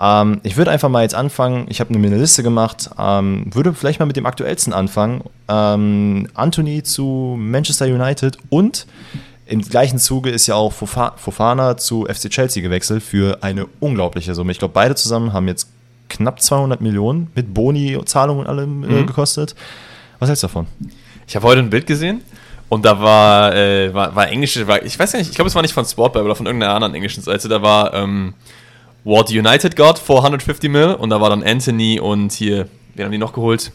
Ähm, ich würde einfach mal jetzt anfangen. Ich habe mir eine Liste gemacht. Ähm, würde vielleicht mal mit dem aktuellsten anfangen. Ähm, Anthony zu Manchester United und im gleichen Zuge ist ja auch Fofana zu FC Chelsea gewechselt für eine unglaubliche Summe. Ich glaube, beide zusammen haben jetzt knapp 200 Millionen mit Boni, Zahlungen und allem äh, mhm. gekostet. Was hältst du davon?
Ich habe heute ein Bild gesehen Und da war, äh, war, war englische, war, ich weiß gar nicht, ich glaube, es war nicht von Sportbible oder von irgendeiner anderen englischen Seite. Da war ähm, What United got for 150 Mil und da war dann Anthony und hier, wen haben die noch geholt?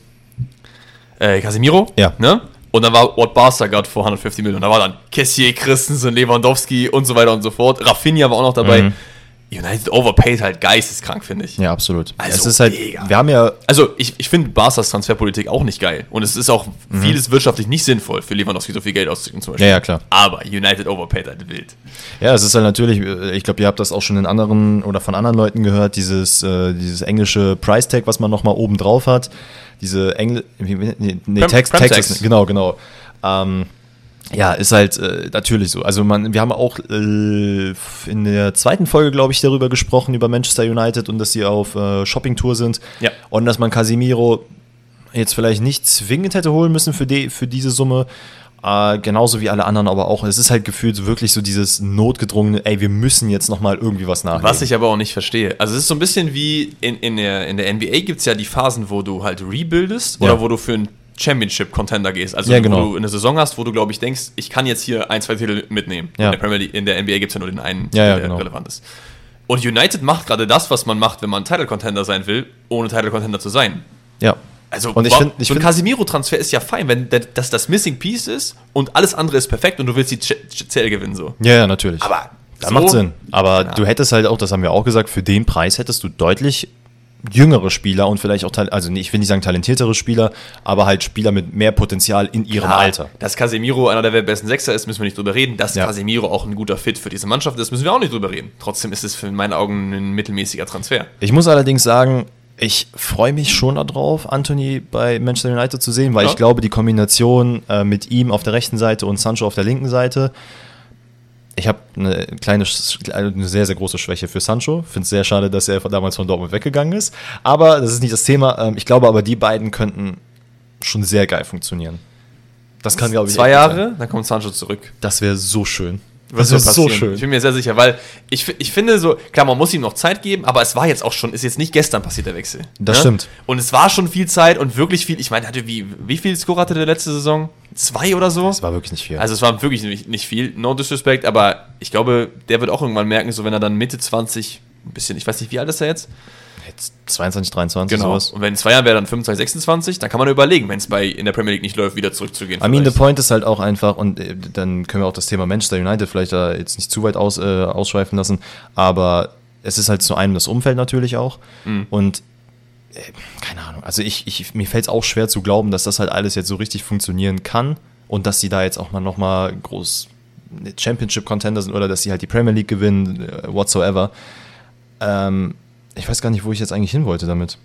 Äh, Casemiro.
Ja.
Ne? Und dann war What Barca got for 150 Mil und da war dann Kessier, Christensen, Lewandowski und so weiter und so fort. Rafinha war auch noch dabei.
Mhm.
United overpaid halt geisteskrank, finde ich.
Ja, absolut.
Also,
es ist halt,
mega.
wir haben ja,
Also ich, ich finde Barca's Transferpolitik auch nicht geil. Und es ist auch
Mhm.
vieles wirtschaftlich nicht sinnvoll, für Lewandowski so viel Geld auszugeben zum Beispiel.
Ja, ja, klar.
Aber United overpaid halt wild.
ja, es ist halt natürlich, äh, ich glaube, ihr habt das auch schon in anderen oder von anderen Leuten gehört, dieses, äh, dieses englische Price Tag, was man nochmal oben drauf hat. Diese Engl, wie- wie- nee, nee
Prem-
Tax,
Prem
Tax. ist, genau, genau. Ähm, ja, ist halt äh, natürlich so. Also man, wir haben auch äh, in der zweiten Folge, glaube ich, darüber gesprochen, über Manchester United und dass sie auf äh, Shoppingtour sind.
Ja.
Und dass man Casimiro jetzt vielleicht nicht zwingend hätte holen müssen für, die, für diese Summe. Äh, genauso wie alle anderen aber auch. Es ist halt gefühlt so wirklich so dieses notgedrungene, ey, wir müssen jetzt nochmal irgendwie was nachlegen.
Was ich aber auch nicht verstehe. Also es ist so ein bisschen wie in, in, der, in der NBA gibt es ja die Phasen, wo du halt rebuildest
Ja.
oder wo du für einen Championship-Contender gehst. Also
Ja, genau.
wo du eine Saison hast, wo du, glaube ich, denkst, ich kann jetzt hier ein, zwei Titel mitnehmen.
Ja.
In der Premier League, in der NBA gibt es ja nur den einen,
Ja, ja,
der
genau.
relevant ist. Und United macht gerade das, was man macht, wenn man Title-Contender sein will, ohne Title-Contender zu sein.
ja.
Also
Und ich find- ich
so ein Casimiro-Transfer ist ja fein, wenn das das Missing Piece ist und alles andere ist perfekt und du willst die CL gewinnen so.
Ja, ja, natürlich.
Aber
das
so-
macht Sinn. Aber
Ja.
du hättest halt auch, das haben wir auch gesagt, für den Preis hättest du deutlich jüngere Spieler und vielleicht auch, also ich will nicht sagen talentiertere Spieler, aber halt Spieler mit mehr Potenzial in ihrem
Klar,
Alter.
Dass Casemiro einer der besten Sechser ist, müssen wir nicht drüber reden. Dass
Ja.
Casemiro auch ein guter Fit für diese Mannschaft ist, müssen wir auch nicht drüber reden. Trotzdem ist es für in meinen Augen ein mittelmäßiger Transfer.
Ich muss allerdings sagen, ich freue mich schon darauf, Anthony bei Manchester United zu sehen, weil
Ja.
ich glaube, die Kombination äh, mit ihm auf der rechten Seite und Sancho auf der linken Seite, ich habe eine kleine, eine sehr, sehr große Schwäche für Sancho. Finde es sehr schade, dass er damals von Dortmund weggegangen ist. Aber das ist nicht das Thema. Ähm, Ich glaube aber, die beiden könnten schon sehr geil funktionieren. Das kann, glaube ich,
Zwei
gut sein.
Jahre, dann kommt Sancho zurück.
Das wäre so schön.
Was
Das
soll
so schön.
Ich bin mir sehr sicher, weil ich, ich finde so, klar, man muss ihm noch Zeit geben, aber es war jetzt auch schon, ist jetzt nicht gestern passiert der Wechsel.
Das stimmt.
Und es war schon viel Zeit und wirklich viel, ich meine, hatte wie, wie viel Score hatte der letzte Saison? Zwei oder so?
Das war wirklich nicht viel.
Also es war wirklich nicht, nicht viel, no disrespect, aber ich glaube, der wird auch irgendwann merken, so wenn er dann Mitte 20, ein bisschen, ich weiß nicht, wie alt ist er jetzt?
Jetzt 22, 23, sowas.
Und wenn in zwei Jahren wäre dann 25, 26, dann kann man überlegen, wenn es bei in der Premier League nicht läuft, wieder zurückzugehen.
I mean, the point ist halt auch einfach, und äh, dann können wir auch das Thema Manchester United vielleicht da jetzt nicht zu weit aus, äh, ausschweifen lassen, aber es ist halt zu einem das Umfeld natürlich auch.
Mhm.
Und äh, keine Ahnung, also ich, ich, mir fällt es auch schwer zu glauben, dass das halt alles jetzt so richtig funktionieren kann und dass sie da jetzt auch mal nochmal groß Championship-Contender sind oder dass sie halt die Premier League gewinnen, äh, whatsoever. Ähm, ich weiß gar nicht, wo ich jetzt eigentlich hin wollte damit.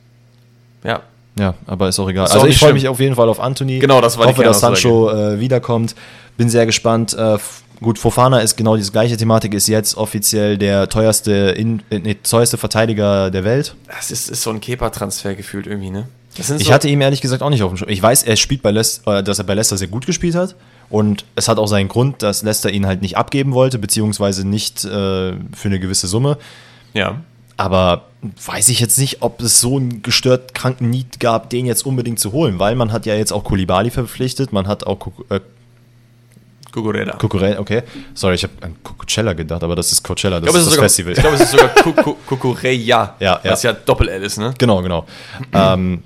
Ja,
Ja, aber ist auch egal.
Ist auch
also ich
nicht
freue mich auf jeden Fall auf Anthony.
Genau, das war die
Hoffe, dass. Sancho äh, wiederkommt. Bin sehr gespannt. Äh, gut, Fofana ist genau diese gleiche Thematik, ist jetzt offiziell der teuerste, in, äh, nee, teuerste Verteidiger der Welt.
das ist, ist so ein Kepa-Transfer gefühlt irgendwie, ne? Sind
Ich
so,
hatte ihm ehrlich gesagt auch nicht auf dem Schirm. Ich weiß, er spielt bei Leicester, äh, dass er bei Leicester sehr gut gespielt hat. Und es hat auch seinen Grund, dass Leicester ihn halt nicht abgeben wollte, beziehungsweise nicht äh, für eine gewisse Summe.
ja.
Aber weiß ich jetzt nicht, ob es so einen gestört kranken Need gab, den jetzt unbedingt zu holen, weil man hat ja jetzt auch Kulibali verpflichtet, man hat auch Kuku- äh. Kukurella, okay. Sorry, ich habe an Coachella gedacht, aber das ist Coachella, das
Ich glaube,
ist das
sogar,
Festival.
ich glaube, es ist sogar Ku- Ku- Kukureya.
Ja, ja.
Was ja Doppel-L ist, ne?
genau, genau. ähm,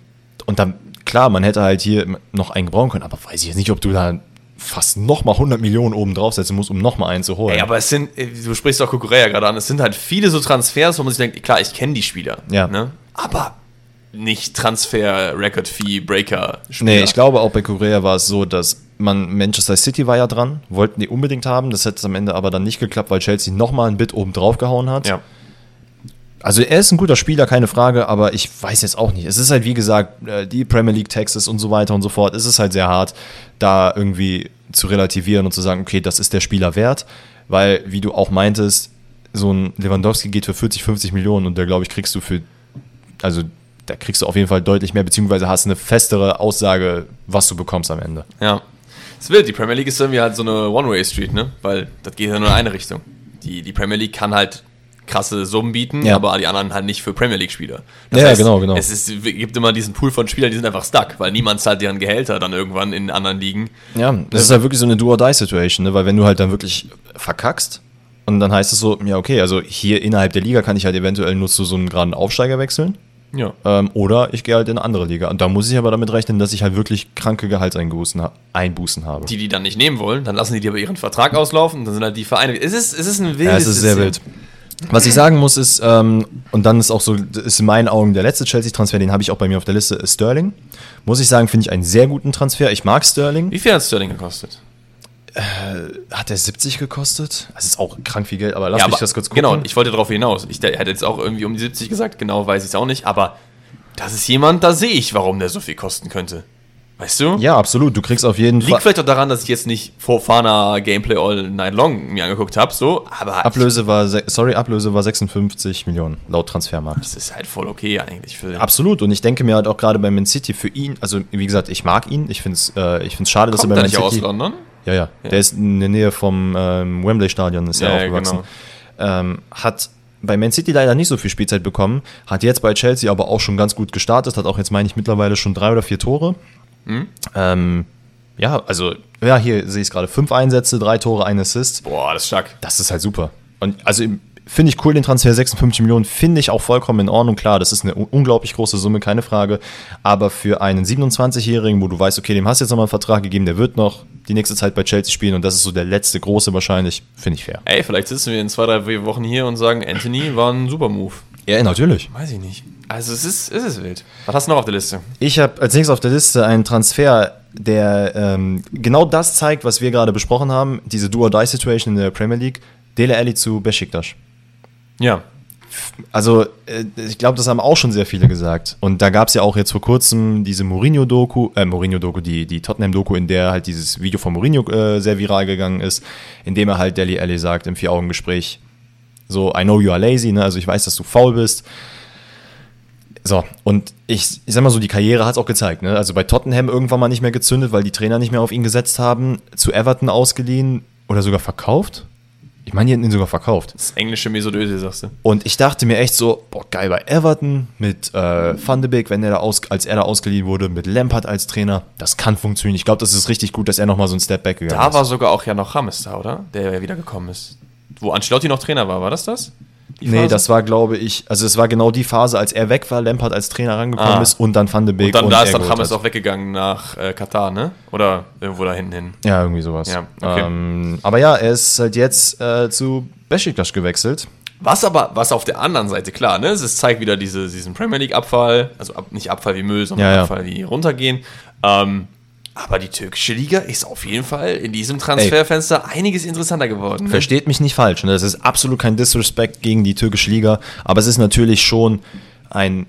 und dann, klar, man hätte halt hier noch einen gebrauchen können, aber weiß ich jetzt nicht, ob du da fast nochmal 100 Millionen oben draufsetzen musst, um nochmal einen zu holen.
Ey, aber es sind, äh, du sprichst auch Kukureya gerade an, es sind halt viele so Transfers, wo man sich denkt, klar, ich kenne die Spieler.
Ja.
Ne? Aber nicht Transfer, Record Fee, Breaker.
Nee, ich glaube auch bei Korea war es so, dass man Manchester City war ja dran, wollten die unbedingt haben, das hätte am Ende aber dann nicht geklappt, weil Chelsea nochmal ein Bit oben drauf gehauen hat.
Ja.
Also er ist ein guter Spieler, keine Frage, aber ich weiß jetzt auch nicht. Es ist halt, wie gesagt, äh, die Premier League Texas und so weiter und so fort. Es ist halt sehr hart, da irgendwie zu relativieren und zu sagen, okay, das ist der Spieler wert, weil, wie du auch meintest, so ein Lewandowski geht für 40, 50 Millionen und da, glaube ich, kriegst du für, also da kriegst du auf jeden Fall deutlich mehr, beziehungsweise hast eine festere Aussage, was du bekommst am Ende.
Ja. Es wild, die Premier League ist irgendwie halt so eine One-Way-Street, ne? Weil das geht ja nur in eine Richtung. Die, die Premier League kann halt krasse Summen bieten,
Ja.
aber die anderen halt nicht für Premier League-Spieler.
Ja, genau, genau.
Es ist, gibt immer diesen Pool von Spielern, die sind einfach stuck, weil niemand zahlt deren Gehälter dann irgendwann in anderen Ligen.
Ja, das ist halt wirklich so eine Do-or-Die-Situation, ne? weil wenn du halt dann wirklich verkackst und dann heißt es so, ja okay, also hier innerhalb der Liga kann ich halt eventuell nur zu so einem geraden Aufsteiger wechseln
Ja.
ähm, oder ich gehe halt in eine andere Liga. Und da muss ich aber damit rechnen, dass ich halt wirklich kranke Gehaltseinbußen ha Einbußen habe.
Die, die dann nicht nehmen wollen, dann lassen die dir aber ihren Vertrag auslaufen dann sind halt die Vereine. Es ist, es ist ein wildes
ja, es ist sehr
System.
wild. Was ich sagen muss ist, ähm, und dann ist auch so, das ist in meinen Augen der letzte Chelsea-Transfer, den habe ich auch bei mir auf der Liste, ist Sterling. Muss ich sagen, finde ich einen sehr guten Transfer. Ich mag Sterling.
Wie viel hat Sterling gekostet?
Hat der 70 gekostet? Das ist auch krank viel Geld, aber lass mich
aber-
das kurz gucken.
Genau, ich wollte darauf hinaus. Ich der, hätte jetzt auch irgendwie um die 70 gesagt, genau weiß ich es auch nicht, aber das ist jemand, da sehe ich, warum der so viel kosten könnte. Weißt du?
Ja, absolut. Du kriegst auf jeden
Liegt
Fall.
vielleicht auch daran, dass ich jetzt nicht Fofana Gameplay All Night Long mir angeguckt habe, so, aber
Ablöse war, sorry, Ablöse war 56 Millionen laut Transfermarkt.
das ist halt voll okay eigentlich für den.
Absolut. Und ich denke mir halt auch gerade bei Man City für ihn, also wie gesagt, ich mag ihn. Ich finde es äh, ich find's schade, dass
Kommt
er
der
bei Man
nicht aus
City.
London?
Ja, ja, Der ist in der Nähe vom ähm, Wembley-Stadion, ist
Ja,
er
ja,
aufgewachsen.
genau.
Ähm, hat bei Man City leider nicht so viel Spielzeit bekommen, hat jetzt bei Chelsea aber auch schon ganz gut gestartet, hat auch jetzt, meine ich, mittlerweile schon drei oder vier Tore.
Hm?
Ähm, ja, also, ja, hier sehe ich es gerade, fünf Einsätze, drei Tore, ein Assist.
Boah, das ist stark.
Das ist halt super. Und also finde ich cool, den Transfer 56 Millionen, finde ich auch vollkommen in Ordnung. Klar, das ist eine un- unglaublich große Summe, keine Frage. Aber für einen 27-Jährigen, wo du weißt, okay, dem hast du jetzt nochmal einen Vertrag gegeben, der wird noch die nächste Zeit bei Chelsea spielen und das ist so der letzte große wahrscheinlich, finde ich fair.
Ey, vielleicht sitzen wir in zwei, drei Wochen hier und sagen, Anthony war ein super Move.
Ja, natürlich.
Weiß ich nicht. Also es ist, es ist wild. Was hast du noch auf der Liste?
Ich habe als nächstes auf der Liste einen Transfer, der ähm, genau das zeigt, was wir gerade besprochen haben, diese Do-or-Die-Situation in der Premier League. Dele Alli zu Besiktas.
Ja.
Also, äh, ich glaube, das haben auch schon sehr viele gesagt. Und da gab es ja auch jetzt vor kurzem diese Mourinho-Doku, äh, Mourinho-Doku, die, die Tottenham-Doku, in der halt dieses Video von Mourinho äh, sehr viral gegangen ist, in dem er halt Deli Alli sagt im Vier-Augen-Gespräch, so, I know you are lazy, ne? also ich weiß, dass du faul bist. So, und ich, ich sag mal so, die Karriere hat es auch gezeigt. Ne? Also bei Tottenham irgendwann mal nicht mehr gezündet, weil die Trainer nicht mehr auf ihn gesetzt haben, zu Everton ausgeliehen oder sogar verkauft. Ich meine, die hätten ihn sogar verkauft.
Das englische Mesodöse, sagst du.
Und ich dachte mir echt so, boah, geil bei Everton mit äh, Van de Beek, wenn er da aus, als er da ausgeliehen wurde, mit Lampard als Trainer, das kann funktionieren. Ich glaube, das ist richtig gut, dass er nochmal so ein Step Back gegangen
Da
ist.
war sogar auch ja noch Rames da, oder? Der ja wieder gekommen ist. Wo Ancelotti noch Trainer war, war das das? Die
Nee,
Phase?
das war, glaube ich, also es war genau die Phase, als er weg war, Lampard als Trainer rangekommen
Ah.
ist und dann Van de Beek
Und dann da ist dann
hat.
auch weggegangen nach äh, Katar, ne? Oder irgendwo da hinten hin.
Ja, irgendwie sowas.
Ja, okay.
ähm, aber ja, er ist halt jetzt äh, zu Besiktas gewechselt.
Was aber, was auf der anderen Seite klar, ne? Es zeigt wieder diese, diesen Premier League-Abfall, also ab, nicht Abfall wie Müll, sondern
Ja, ja.
Abfall wie runtergehen. Ähm, aber die türkische Liga ist auf jeden Fall in diesem Transferfenster einiges interessanter geworden. Ne?
Versteht mich nicht falsch. Ne? Das ist absolut kein Disrespect gegen die türkische Liga, aber es ist natürlich schon ein,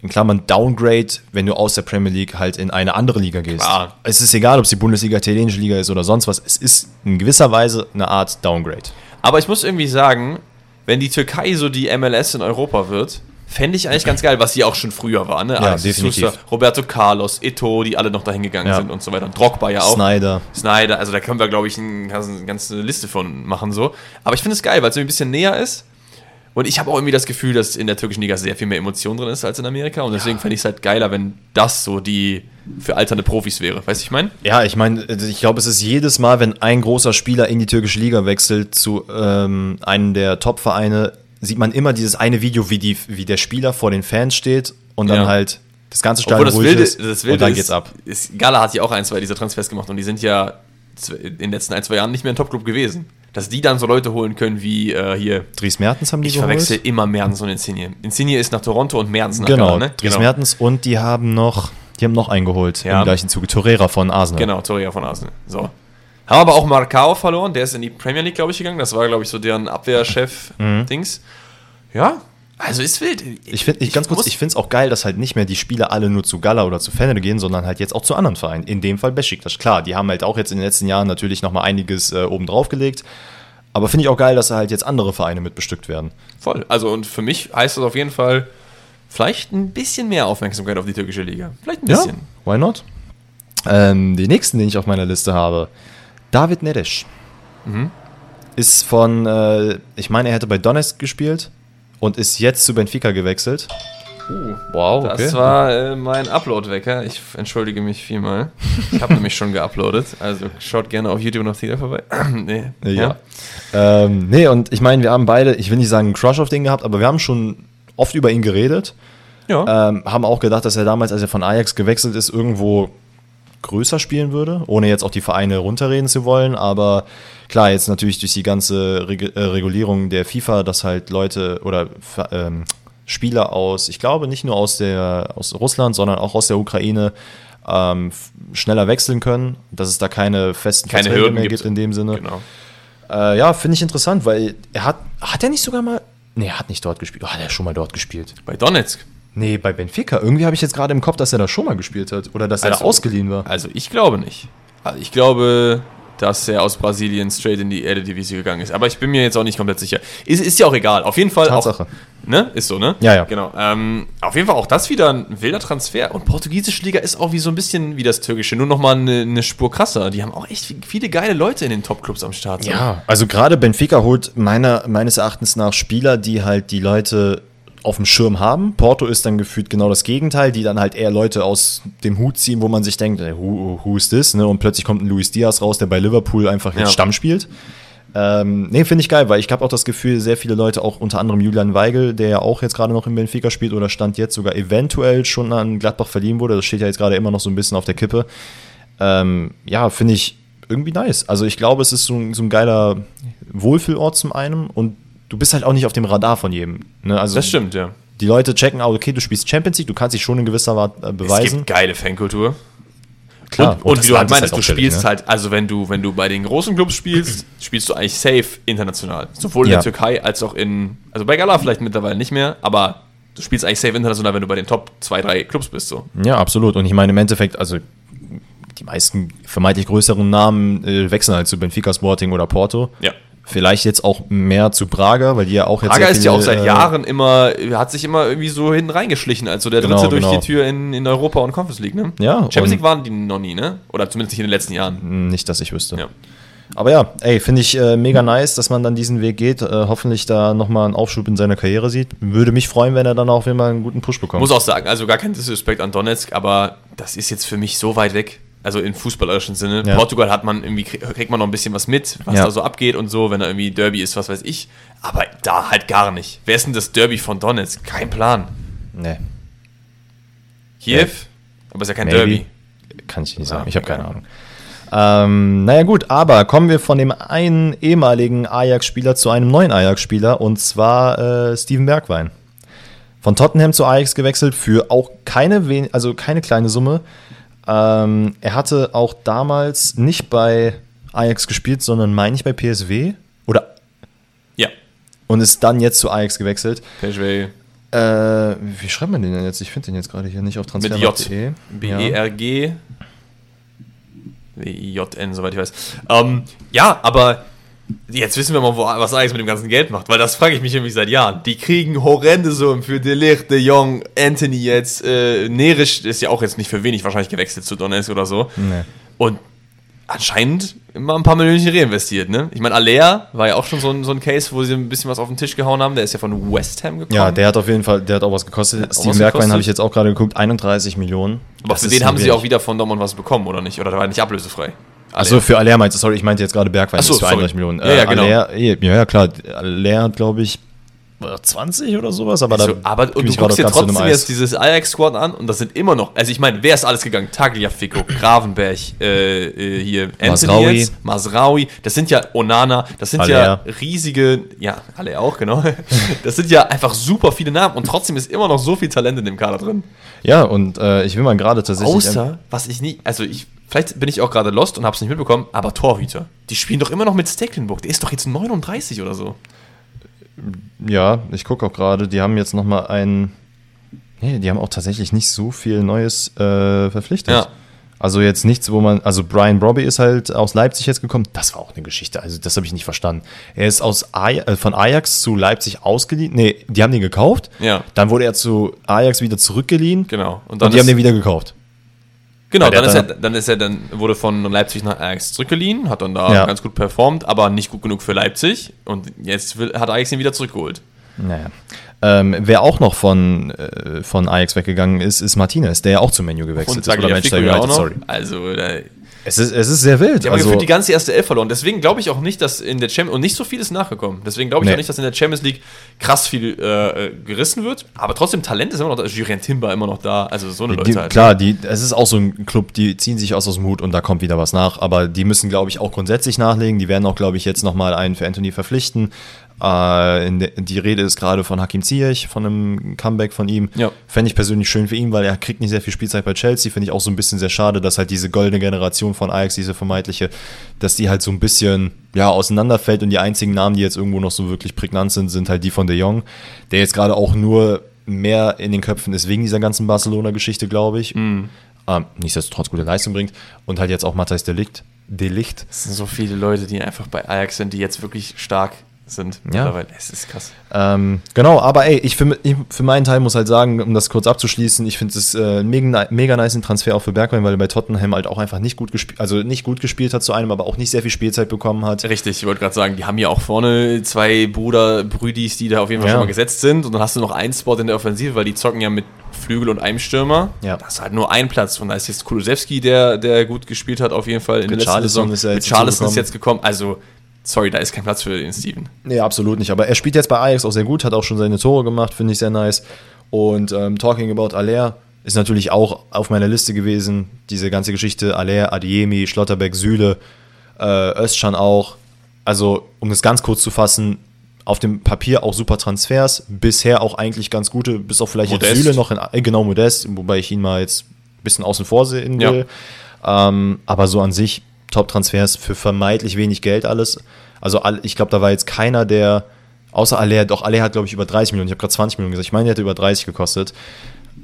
in Klammern, Downgrade, wenn du aus der Premier League halt in eine andere Liga gehst.
Klar.
Es ist egal, ob es die Bundesliga, italienische Liga ist oder sonst was. Es ist in gewisser Weise eine Art Downgrade.
Aber ich muss irgendwie sagen, wenn die Türkei so die MLS in Europa wird, fände ich eigentlich ganz geil, was sie auch schon früher war. Ne? Alexis
definitiv.
Sousa, Roberto Carlos, Ito, die alle noch dahin gegangen
Ja.
sind und so weiter. Und Drogba ja auch.
Snyder.
Snyder, also da können wir, glaube ich, eine ganze, Liste von machen so. Aber ich finde es geil, weil es irgendwie ein bisschen näher ist. Und ich habe auch irgendwie das Gefühl, dass in der türkischen Liga sehr viel mehr Emotion drin ist als in Amerika. Und deswegen fände ich es halt geiler, wenn das so die für alternde Profis wäre. Weißt du, ich meine?
Ja, ich meine, ich glaube, es ist jedes Mal, wenn ein großer Spieler in die türkische Liga wechselt zu ähm, einem der Top-Vereine, sieht man immer dieses eine Video, wie, die, wie der Spieler vor den Fans steht und dann
Ja.
halt das ganze Stadion
das
ruhig
Wilde,
ist
das Wilde
und dann
ist,
geht's ab.
Ist, Gala hat ja auch ein, zwei dieser Transfers gemacht und die sind ja in den letzten ein, zwei Jahren nicht mehr ein Top-Club gewesen. Dass die dann so Leute holen können wie äh, hier.
Dries Mertens haben die
Ich
geholt.
verwechsel immer Mertens und Insigne. Insigne ist nach Toronto und Mertens nach
Genau,
Gala, ne?
Dries
genau.
Mertens und die haben noch, die haben noch eingeholt
Ja.
im gleichen Zuge. Torreira von Arsenal.
Genau, Torreira von Arsenal. So. Haben aber auch Marcao verloren, der ist in die Premier League, glaube ich, gegangen. Das war, glaube ich, so deren Abwehrchef-Dings. Ja, also ist wild.
Mhm. Ich finde, ich, ganz kurz, ich finde es auch geil, dass halt nicht mehr die Spieler alle nur zu Gala oder zu Fenner gehen, sondern halt jetzt auch zu anderen Vereinen. In dem Fall Besiktas. Klar, die haben halt auch jetzt in den letzten Jahren natürlich nochmal einiges äh, oben drauf gelegt. Aber finde ich auch geil, dass da halt jetzt andere Vereine mit bestückt werden.
Voll. Also und für mich heißt das auf jeden Fall vielleicht ein bisschen mehr Aufmerksamkeit auf die türkische Liga. Vielleicht ein bisschen.
why not? Ähm, die nächsten, den ich auf meiner Liste habe, David Neres. ist von, äh, ich meine, er hätte bei Donetsk gespielt und ist jetzt zu Benfica gewechselt.
Uh, wow, okay. Das war äh, mein Upload-Wecker. Ich entschuldige mich vielmal. Ich habe [laughs] nämlich schon geuploadet. Also schaut gerne auf YouTube noch wieder vorbei. [clears throat]
nee. Ja. ja. Ähm, nee, und ich meine, wir haben beide, ich will nicht sagen einen Crush auf den gehabt, aber wir haben schon oft über ihn geredet. Ja. Ähm, haben auch gedacht, dass er damals, als er von Ajax gewechselt ist, irgendwo größer spielen würde, ohne jetzt auch die Vereine runterreden zu wollen. Aber klar, jetzt natürlich durch die ganze Reg äh, Regulierung der FIFA, dass halt Leute oder ähm, Spieler aus, ich glaube nicht nur aus, der, aus Russland, sondern auch aus der Ukraine ähm, schneller wechseln können, dass es da keine festen
keine Verträge mehr
gibt in dem Sinne. Genau. Äh, ja, finde ich interessant, weil er hat, hat er nicht sogar mal, nee, er hat nicht dort gespielt, oh, hat er schon mal dort gespielt?
Bei Donetsk.
Nee, bei Benfica. Irgendwie habe ich jetzt gerade im Kopf, dass er da schon mal gespielt hat oder dass also, er da ausgeliehen war.
Also ich glaube nicht. Also ich glaube, dass er aus Brasilien straight in die Eredivisie gegangen ist. Aber ich bin mir jetzt auch nicht komplett sicher. Ist, ist ja auch egal. Auf jeden Fall.
Tatsache.
Auch, ne? Ist so, ne?
Ja, ja.
Genau. Ähm, auf jeden Fall auch das wieder ein wilder Transfer. Und portugiesische Liga ist auch wie so ein bisschen wie das türkische. Nur nochmal eine, eine Spur krasser. Die haben auch echt viele geile Leute in den Top-Clubs am Start.
So. Ja, also gerade Benfica holt meiner, meines Erachtens nach Spieler, die halt die Leute auf dem Schirm haben. Porto ist dann gefühlt genau das Gegenteil, die dann halt eher Leute aus dem Hut ziehen, wo man sich denkt, who, who is this? Ne? Und plötzlich kommt ein Luis Diaz raus, der bei Liverpool einfach jetzt ja. Stamm spielt. Ähm, nee, finde ich geil, weil ich habe auch das Gefühl, sehr viele Leute, auch unter anderem Julian Weigel, der ja auch jetzt gerade noch in Benfica spielt oder stand jetzt sogar eventuell schon an Gladbach verliehen wurde, das steht ja jetzt gerade immer noch so ein bisschen auf der Kippe. Ähm, ja, finde ich irgendwie nice. Also ich glaube, es ist so, so ein geiler Wohlfühlort zum einen und du bist halt auch nicht auf dem Radar von jedem. Ne? Also,
das stimmt, ja.
Die Leute checken auch, okay, du spielst Champions League, du kannst dich schon in gewisser Art äh, beweisen. Es gibt
geile Fankultur. Klar, und, und, und wie du halt meinst, halt du spielst ne? halt, also wenn du, wenn du bei den großen Clubs spielst, [clears throat] spielst du eigentlich safe international. Sowohl in ja. der Türkei als auch in, also bei Gala vielleicht mittlerweile nicht mehr, aber du spielst eigentlich safe international, wenn du bei den Top 2, 3 Clubs bist. So.
Ja, absolut. Und ich meine, im Endeffekt, also die meisten vermeintlich größeren Namen äh, wechseln halt zu Benfica Sporting oder Porto.
Ja.
Vielleicht jetzt auch mehr zu Prager, weil die ja auch
jetzt. Prager ist ja auch seit äh, Jahren immer, hat sich immer irgendwie so hinten reingeschlichen, also der dritte genau, durch genau. die Tür in, in Europa und Conference League, ne?
Ja.
Champions League waren die noch nie, ne? Oder zumindest nicht in den letzten Jahren.
Nicht, dass ich wüsste. Ja. Aber ja, ey, finde ich äh, mega nice, dass man dann diesen Weg geht. Äh, hoffentlich da nochmal einen Aufschub in seiner Karriere sieht. Würde mich freuen, wenn er dann auch immer einen guten Push bekommt.
Muss auch sagen, also gar kein Disrespect an Donetsk, aber das ist jetzt für mich so weit weg also in fußballerischen Sinne. Ja. Portugal hat man irgendwie, kriegt man noch ein bisschen was mit, was ja. da so abgeht und so, wenn da irgendwie Derby ist, was weiß ich. Aber da halt gar nicht. Wer ist denn das Derby von Donetsk? Kein Plan.
Nee.
Kiew? Nee. Aber ist ja kein Maybe. Derby.
Kann ich nicht sagen, ah, ich habe keine Ahnung. Ähm, naja gut, aber kommen wir von dem einen ehemaligen Ajax-Spieler zu einem neuen Ajax-Spieler und zwar äh, Steven Bergwein. Von Tottenham zu Ajax gewechselt für auch keine, also keine kleine Summe. Ähm, er hatte auch damals nicht bei Ajax gespielt, sondern meine ich bei PSW. Oder?
Ja.
Und ist dann jetzt zu Ajax gewechselt.
PSW.
Äh, wie schreibt man den denn jetzt? Ich finde den jetzt gerade hier nicht auf
Transfer. Mit J. B-E-R-G. W-I-J-N, soweit ich weiß. Ähm, ja, aber Jetzt wissen wir mal, was Ajax mit dem ganzen Geld macht, weil das frage ich mich nämlich seit Jahren. Die kriegen horrende Summen für Delicht, De Jong, Anthony jetzt, äh, Nerisch ist ja auch jetzt nicht für wenig wahrscheinlich gewechselt zu Donetsk oder so. Nee. Und anscheinend immer ein paar Millionen reinvestiert, ne? Ich meine, Alea war ja auch schon so ein, so ein Case, wo sie ein bisschen was auf den Tisch gehauen haben. Der ist ja von West Ham gekommen.
Ja, der hat auf jeden Fall, der hat auch was gekostet. Steven Bergwein habe ich jetzt auch gerade geguckt, 31 Millionen.
Aber das für den haben sie auch wieder von Dortmund was bekommen, oder nicht? Oder war er nicht ablösefrei?
Achso, für Aller meinst du, sorry, ich meinte jetzt gerade Bergwein,
Achso,
das ist für 31 Millionen.
Ja, ja, genau. Aller,
ja, ja, klar, Aller hat, glaube ich, 20 oder sowas, aber
also, da. Aber und du guckst dir trotzdem jetzt dieses Ajax-Squad an und das sind immer noch, also ich meine, wer ist alles gegangen? Tagliafico, [clears throat] Gravenberg, äh, äh, hier
Anthony Masraui.
Jetzt, Masraui, das sind ja Onana, das sind Aller. ja riesige, ja, alle auch, genau. [laughs] Das sind ja einfach super viele Namen und trotzdem ist immer noch so viel Talent in dem Kader drin.
Ja, und äh, ich will mal gerade tatsächlich.
Außer, was ich nie, also ich Vielleicht bin ich auch gerade lost und habe es nicht mitbekommen, aber Torhüter. Die spielen doch immer noch mit Stecklenburg. Der ist doch jetzt 39 oder so.
Ja, ich gucke auch gerade. Die haben jetzt noch mal ein. Nee, die haben auch tatsächlich nicht so viel Neues äh, verpflichtet. Ja. Also jetzt nichts, wo man, also Brian Brobby ist halt aus Leipzig jetzt gekommen. Das war auch eine Geschichte. Also das habe ich nicht verstanden. Er ist aus Aj äh, von Ajax zu Leipzig ausgeliehen. Nee, die haben den gekauft.
Ja.
Dann wurde er zu Ajax wieder zurückgeliehen.
Genau.
Und, und die haben den wieder gekauft.
Genau, dann ist, er, dann ist er dann, wurde von Leipzig nach Ajax zurückgeliehen, hat dann da ja. ganz gut performt, aber nicht gut genug für Leipzig und jetzt will, hat Ajax ihn wieder zurückgeholt.
Naja. Ähm, wer auch noch von, äh, von Ajax weggegangen ist, ist Martinez, der ja auch zum Menu gewechselt ist.
Oder Manchester United, sorry. Also, da,
es ist, es ist sehr wild.
Die haben also, gefühlt die ganze erste Elf verloren. Deswegen glaube ich auch nicht, dass in der Champions und nicht so viel ist nachgekommen. Deswegen glaube ich nee. auch nicht, dass in der Champions League krass viel äh, gerissen wird. Aber trotzdem Talent ist immer noch da. Julien Timber immer noch da. Also so eine
die,
Leute halt.
Klar, die, es ist auch so ein Club, die ziehen sich aus aus dem Hut und da kommt wieder was nach. Aber die müssen, glaube ich, auch grundsätzlich nachlegen. Die werden auch, glaube ich, jetzt nochmal einen für Anthony verpflichten. Äh, die Rede ist gerade von Hakim Ziyech, von einem Comeback von ihm. Ja. Fände ich persönlich schön für ihn, weil er kriegt nicht sehr viel Spielzeit bei Chelsea. Finde ich auch so ein bisschen sehr schade, dass halt diese goldene Generation von Ajax, diese vermeintliche, dass die halt so ein bisschen ja, auseinanderfällt und die einzigen Namen, die jetzt irgendwo noch so wirklich prägnant sind, sind halt die von De Jong, der jetzt gerade auch nur mehr in den Köpfen ist wegen dieser ganzen Barcelona-Geschichte, glaube ich. Mhm. Ähm, nichtsdestotrotz gute Leistung bringt. Und halt jetzt auch Matthijs Delikt. Delicht.
Es sind so viele Leute, die einfach bei Ajax sind, die jetzt wirklich stark sind
ja. mittlerweile. Es ist krass. Ähm, genau, aber ey, ich für, ich für, meinen Teil muss halt sagen, um das kurz abzuschließen, ich finde es äh, mega, mega nice Transfer auch für Bergwijn, weil er bei Tottenham halt auch einfach nicht gut gespielt, also nicht gut gespielt hat zu einem, aber auch nicht sehr viel Spielzeit bekommen hat.
Richtig, ich wollte gerade sagen, die haben ja auch vorne zwei Bruder, Brüdis, die da auf jeden Fall ja. schon mal gesetzt sind und dann hast du noch einen Spot in der Offensive, weil die zocken ja mit Flügel und einem Stürmer. Ja. Das ist halt nur ein Platz. Und da ist jetzt Kulusewski, der, der gut gespielt hat, auf jeden Fall in
mit der letzten Saison.
Ist mit Charleston ist jetzt gekommen. Also sorry, da ist kein Platz für den Steven.
Nee, absolut nicht. Aber er spielt jetzt bei Ajax auch sehr gut, hat auch schon seine Tore gemacht, finde ich sehr nice. Und ähm, talking about Aller ist natürlich auch auf meiner Liste gewesen. Diese ganze Geschichte, Aller, Adiemi, Schlotterbeck, Süle, äh, Özcan auch. Also, um das ganz kurz zu fassen, auf dem Papier auch super Transfers, bisher auch eigentlich ganz gute, bis auf vielleicht Modest. jetzt Süle noch in, äh, genau Modest, wobei ich ihn mal jetzt ein bisschen außen vor sehen will. Ja. Ähm, aber so an sich Top-Transfers für vermeintlich wenig Geld alles. Also ich glaube, da war jetzt keiner, der, außer Aller, doch Aller hat, glaube ich, über 30 Millionen. Ich habe gerade 20 Millionen gesagt. Ich meine, der hätte über 30 gekostet.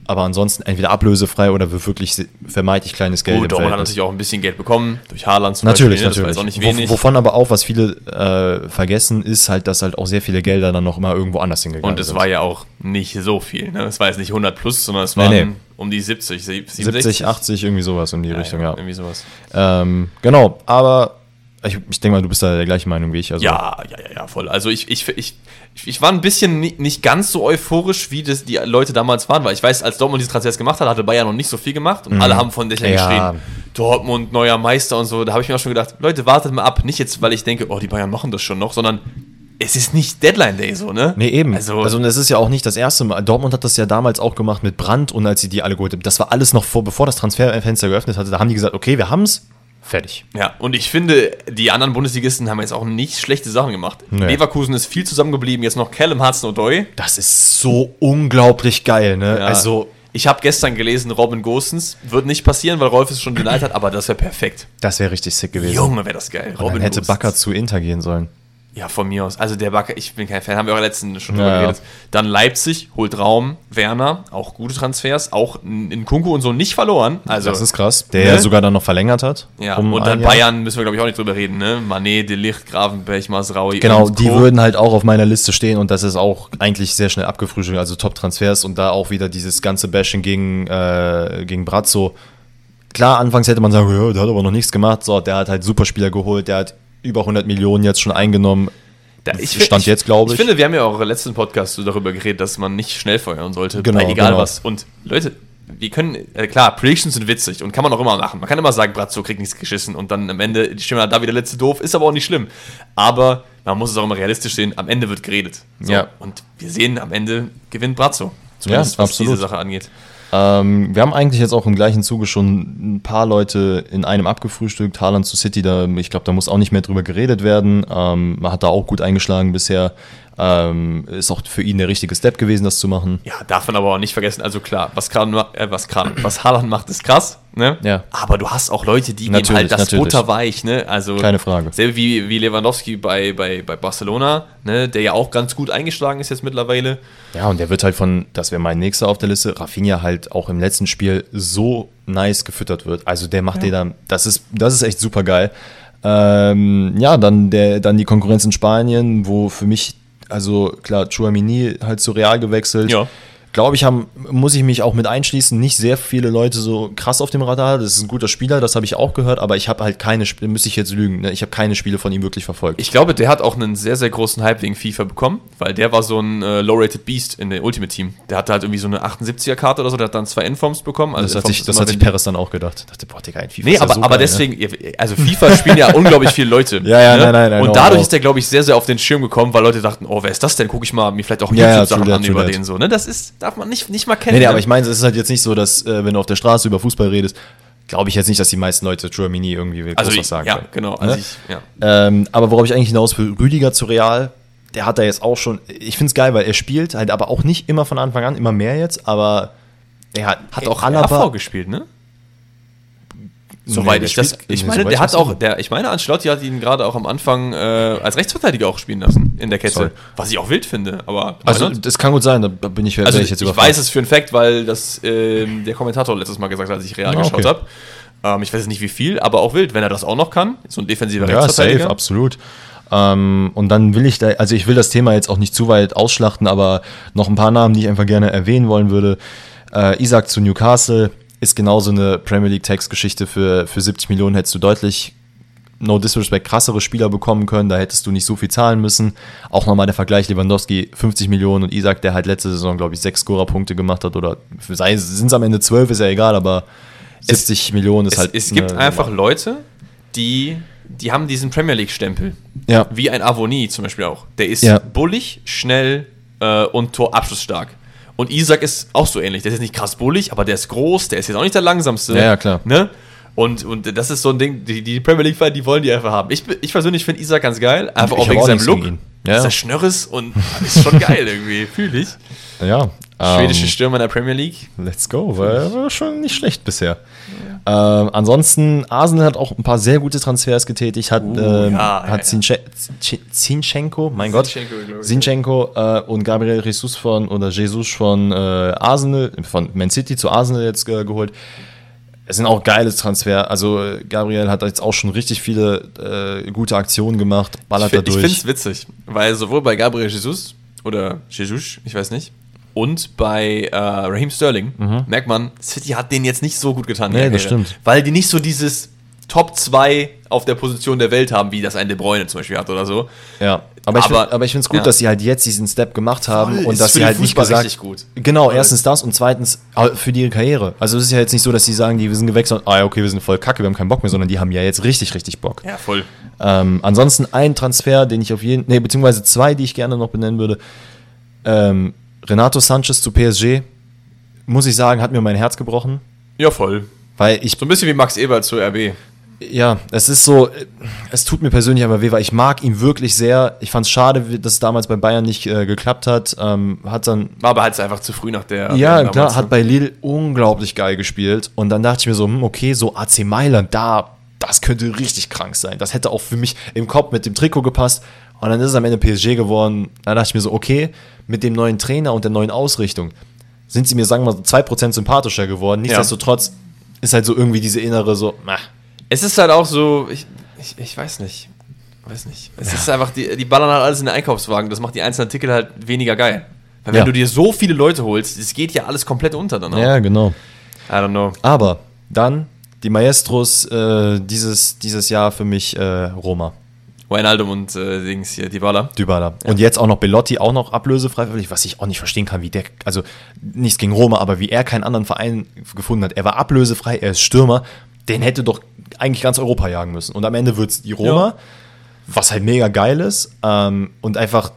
Aber ansonsten entweder ablösefrei oder für wirklich vermeintlich kleines Geld.
Gut, Dortmund hat natürlich auch ein bisschen Geld bekommen, durch Haaland
zum natürlich, Beispiel. Natürlich, natürlich. Auch nicht wenig. Wovon aber auch, was viele äh, vergessen, ist halt, dass halt auch sehr viele Gelder dann noch immer irgendwo anders hingegangen
sind. Und es war ja auch nicht so viel. Ne? Es war jetzt nicht 100 plus, sondern es waren nee, nee. Um die 70,
67. 70, 80, irgendwie sowas in die ja, Richtung, ja.
Irgendwie sowas.
Ähm, genau, aber ich, ich denke mal, du bist da der gleichen Meinung wie ich.
Also. Ja, ja, ja, ja, voll. Also ich, ich, ich, ich war ein bisschen nicht ganz so euphorisch, wie das die Leute damals waren, weil ich weiß, als Dortmund diese Transfers gemacht hat, hatte Bayern noch nicht so viel gemacht und mhm. alle haben von Dächern ja. geschrien, Dortmund, neuer Meister und so. Da habe ich mir auch schon gedacht, Leute, wartet mal ab. Nicht jetzt, weil ich denke, oh, die Bayern machen das schon noch, sondern es ist nicht Deadline Day so, ne?
Nee, eben. Also, also und es ist ja auch nicht das erste Mal. Dortmund hat das ja damals auch gemacht mit Brand und als sie die alle geholt haben. Das war alles noch vor, bevor das Transferfenster geöffnet hatte. Da haben die gesagt, okay, wir haben es, Fertig.
Ja, und ich finde, die anderen Bundesligisten haben jetzt auch nicht schlechte Sachen gemacht. Nee. Leverkusen ist viel zusammengeblieben, jetzt noch Callum Hudson-Odoi.
Das ist so unglaublich geil, ne?
Ja. Also, ich habe gestern gelesen, Robin Gosens wird nicht passieren, weil Rolf es schon denied hat, [clears throat] aber das wäre perfekt.
Das wäre richtig sick gewesen.
Junge, wäre das geil.
Robin hätte Bakker zu Inter gehen sollen.
Ja, von mir aus. Also der Bakker, ich bin kein Fan, haben wir auch letzten schon drüber ja, geredet. Dann Leipzig holt Raum, Werner, auch gute Transfers, auch in Kunku und so nicht verloren. Also,
das ist krass, der ne? ja sogar dann noch verlängert hat.
Ja, um und dann Bayern müssen wir, glaube ich, auch nicht drüber reden, ne? Manet, Delicht, Gravenberg, Masraui.
Genau, die würden halt auch auf meiner Liste stehen und das ist auch eigentlich sehr schnell abgefrühstückt, also Top-Transfers und da auch wieder dieses ganze Bashing gegen, äh, gegen Brazzo. Klar, anfangs hätte man sagen, ja, der hat aber noch nichts gemacht. So, der hat halt Superspieler geholt, der hat über 100 Millionen jetzt schon eingenommen.
Da, ich, Stand ich, jetzt, glaube ich. Ich finde, wir haben ja auch im letzten Podcast darüber geredet, dass man nicht schnell feuern sollte,
genau,
egal
genau.
was. Und Leute, wir können, äh, klar, Predictions sind witzig und kann man auch immer machen. Man kann immer sagen, Brazzo kriegt nichts geschissen und dann am Ende, die Stimme da wieder letzte doof, ist aber auch nicht schlimm. Aber man muss es auch immer realistisch sehen, am Ende wird geredet. So. Ja. Und wir sehen, am Ende gewinnt Brazzo.
Zumindest ja, was absolut.
diese Sache angeht.
Ähm, wir haben eigentlich jetzt auch im gleichen Zuge schon ein paar Leute in einem abgefrühstückt. Haaland zu City, da, ich glaube, da muss auch nicht mehr drüber geredet werden. Ähm, man hat da auch gut eingeschlagen bisher. Ähm, ist auch für ihn der richtige Step gewesen, das zu machen.
Ja, darf man aber auch nicht vergessen. Also klar, was gerade äh, was gerade was Haaland macht, ist krass. Ne?
Ja.
Aber du hast auch Leute, die natürlich, geben halt das natürlich. Butter weich. Ne? Also
keine Frage.
Selbe wie, wie Lewandowski bei, bei, bei Barcelona, ne? der ja auch ganz gut eingeschlagen ist jetzt mittlerweile.
Ja, und der wird halt von, das wäre mein nächster auf der Liste, Rafinha halt auch im letzten Spiel so nice gefüttert wird. Also der macht ja. dir dann, das ist, das ist echt super geil. Ähm, ja, dann, der, dann die Konkurrenz in Spanien, wo für mich also klar, Chouamini halt zu Real gewechselt.
Ja.
Glaube ich, haben, muss ich mich auch mit einschließen, nicht sehr viele Leute so krass auf dem Radar. Das ist ein guter Spieler, das habe ich auch gehört, aber ich habe halt keine Spiele, müsste ich jetzt lügen, ne? ich habe keine Spiele von ihm wirklich verfolgt.
Ich glaube, der hat auch einen sehr, sehr großen Hype wegen FIFA bekommen, weil der war so ein äh, Low-Rated Beast in der Ultimate Team. Der hatte halt irgendwie so eine 78er-Karte oder so, der hat dann zwei Endforms bekommen.
Also das hat sich, das hat sich Peres dann auch gedacht. Ich dachte,
boah, Digga, ein FIFA Nee, aber, ja so aber geil, ne? deswegen, ne? also FIFA spielen ja [laughs] unglaublich viele Leute.
Ja, ja, ne? nein, nein, nein.
Und dadurch ist der, glaube ich, sehr, sehr auf den Schirm gekommen, weil Leute dachten, oh, wer ist das denn? Gucke ich mal mir vielleicht auch YouTube-Sachen ja, an über den so. Ne? Das ist, darf man nicht, nicht mal kennen. Nee,
nee, aber ich meine, es ist halt jetzt nicht so, dass, äh, wenn du auf der Straße über Fußball redest, glaube ich jetzt nicht, dass die meisten Leute True Mini irgendwie
will also was sagen. Ja, können, genau.
Also ne? ich, ja. Ähm, aber worauf ich eigentlich hinaus will, Rüdiger zu Real, der hat da jetzt auch schon, ich finde es geil, weil er spielt halt aber auch nicht immer von Anfang an, immer mehr jetzt, aber
er hat, hat auch Alaba gespielt, ne? Soweit nee, ich das. Ich meine, der hat auch, der, ich meine, Ancelotti hat ihn gerade auch am Anfang äh, als Rechtsverteidiger auch spielen lassen in der Kette. Sorry. Was ich auch wild finde, aber.
Also, das kann gut sein, da bin ich,
also, ich jetzt Ich weiß es für einen Fact, weil das äh, der Kommentator letztes Mal gesagt hat, als ich real ah, geschaut okay. habe. Ähm, ich weiß nicht wie viel, aber auch wild, wenn er das auch noch kann. So ein defensiver
ja, Rechtsverteidiger. Safe, absolut. Ähm, und dann will ich da, also ich will das Thema jetzt auch nicht zu weit ausschlachten, aber noch ein paar Namen, die ich einfach gerne erwähnen wollen würde. Äh, Isaac zu Newcastle ist genauso eine Premier League Tax-Geschichte. Für, für 70 Millionen hättest du deutlich, no disrespect, krassere Spieler bekommen können. Da hättest du nicht so viel zahlen müssen. Auch nochmal der Vergleich Lewandowski 50 Millionen und Isaac, der halt letzte Saison, glaube ich, sechs Scorer-Punkte gemacht hat. Oder sind es am Ende zwölf, ist ja egal, aber 70 es, Millionen ist
es,
halt.
Es gibt einfach Nummer. Leute, die die haben diesen Premier League-Stempel.
Ja.
Wie ein Avoni zum Beispiel auch. Der ist ja. bullig, schnell äh, und torabschlussstark. Und Isaac ist auch so ähnlich. Der ist jetzt nicht krass bullig, aber der ist groß, der ist jetzt auch nicht der langsamste.
Ja, ja klar.
Ne? Und, und das ist so ein Ding, die, die Premier League-Fans, die wollen die einfach haben. Ich, ich persönlich finde Isaac ganz geil, einfach auch wegen auch seinem Look. Ja. Ist er Schnörres und [laughs] ist schon geil irgendwie, fühle ich.
Ja.
Schwedische ähm, Stürmer in der Premier League.
Let's go, war, war schon nicht schlecht bisher. Ja. Ähm, ansonsten, Arsenal hat auch ein paar sehr gute Transfers getätigt, hat, uh, ähm, ja, hat ja, Zinchenko, mein Gott, Zinchenko äh, und Gabriel Jesus von, oder Jesus von äh, Arsenal, von Man City zu Arsenal jetzt äh, geholt. Es sind auch geile Transfer. Also Gabriel hat jetzt auch schon richtig viele äh, gute Aktionen gemacht,
ballert find. Ich finde es witzig, weil sowohl bei Gabriel Jesus oder Jesus, ich weiß nicht, und bei äh, Raheem Sterling mhm. merkt man, City hat den jetzt nicht so gut getan.
Nee, das stimmt.
Weil die nicht so dieses Top 2 auf der Position der Welt haben, wie das ein De Bruyne zum Beispiel hat oder so.
Ja, aber ich, finde es gut, ja. dass sie halt jetzt diesen Step gemacht haben Voll, und dass sie halt nicht gesagt
gut.
Genau, voll. erstens das und zweitens für die Karriere. Also es ist ja jetzt nicht so, dass sie sagen, die wir sind gewechselt, ah okay, wir sind voll kacke, wir haben keinen Bock mehr, sondern die haben ja jetzt richtig, richtig Bock.
Ja, voll.
Ähm, ansonsten ein Transfer, den ich auf jeden, nee, beziehungsweise zwei, die ich gerne noch benennen würde. Ähm, Renato Sanchez zu PSG, muss ich sagen, hat mir mein Herz gebrochen.
Ja, voll.
Weil ich.
So ein bisschen wie Max Ebert zu RB.
Ja, es ist so, es tut mir persönlich aber weh, weil ich mag ihn wirklich sehr. Ich fand es schade, dass es damals bei Bayern nicht äh, geklappt hat. Ähm, hat dann.
War aber halt einfach zu früh nach der.
Ja, klar, hat ne? bei Lille unglaublich geil gespielt. Und dann dachte ich mir so, hm, okay, so AC Mailand, da, das könnte richtig krank sein. Das hätte auch für mich im Kopf mit dem Trikot gepasst. Und dann ist es am Ende PSG geworden. Da dachte ich mir so, okay, mit dem neuen Trainer und der neuen Ausrichtung sind sie mir, sagen wir mal, 2% sympathischer geworden. Nichtsdestotrotz ja. ist halt so irgendwie diese innere so, meh.
Es ist halt auch so, ich, ich, ich weiß nicht. Weiß nicht. Es ja. ist einfach, die, die ballern halt alles in den Einkaufswagen. Das macht die einzelnen Artikel halt weniger geil. Weil wenn ja. du dir so viele Leute holst, es geht ja alles komplett unter dann
auch. Ja, genau.
I don't know.
Aber dann die Maestros äh, dieses, dieses Jahr für mich äh, Roma.
Wijnaldum und äh, Dings hier, Dybala.
Dybala. Ja. Und jetzt auch noch Belotti, auch noch ablösefrei, was ich auch nicht verstehen kann, wie der, also nichts gegen Roma, aber wie er keinen anderen Verein gefunden hat. Er war ablösefrei, er ist Stürmer, den hätte doch eigentlich ganz Europa jagen müssen. Und am Ende wird es die Roma, ja. was halt mega geil ist. Ähm, und einfach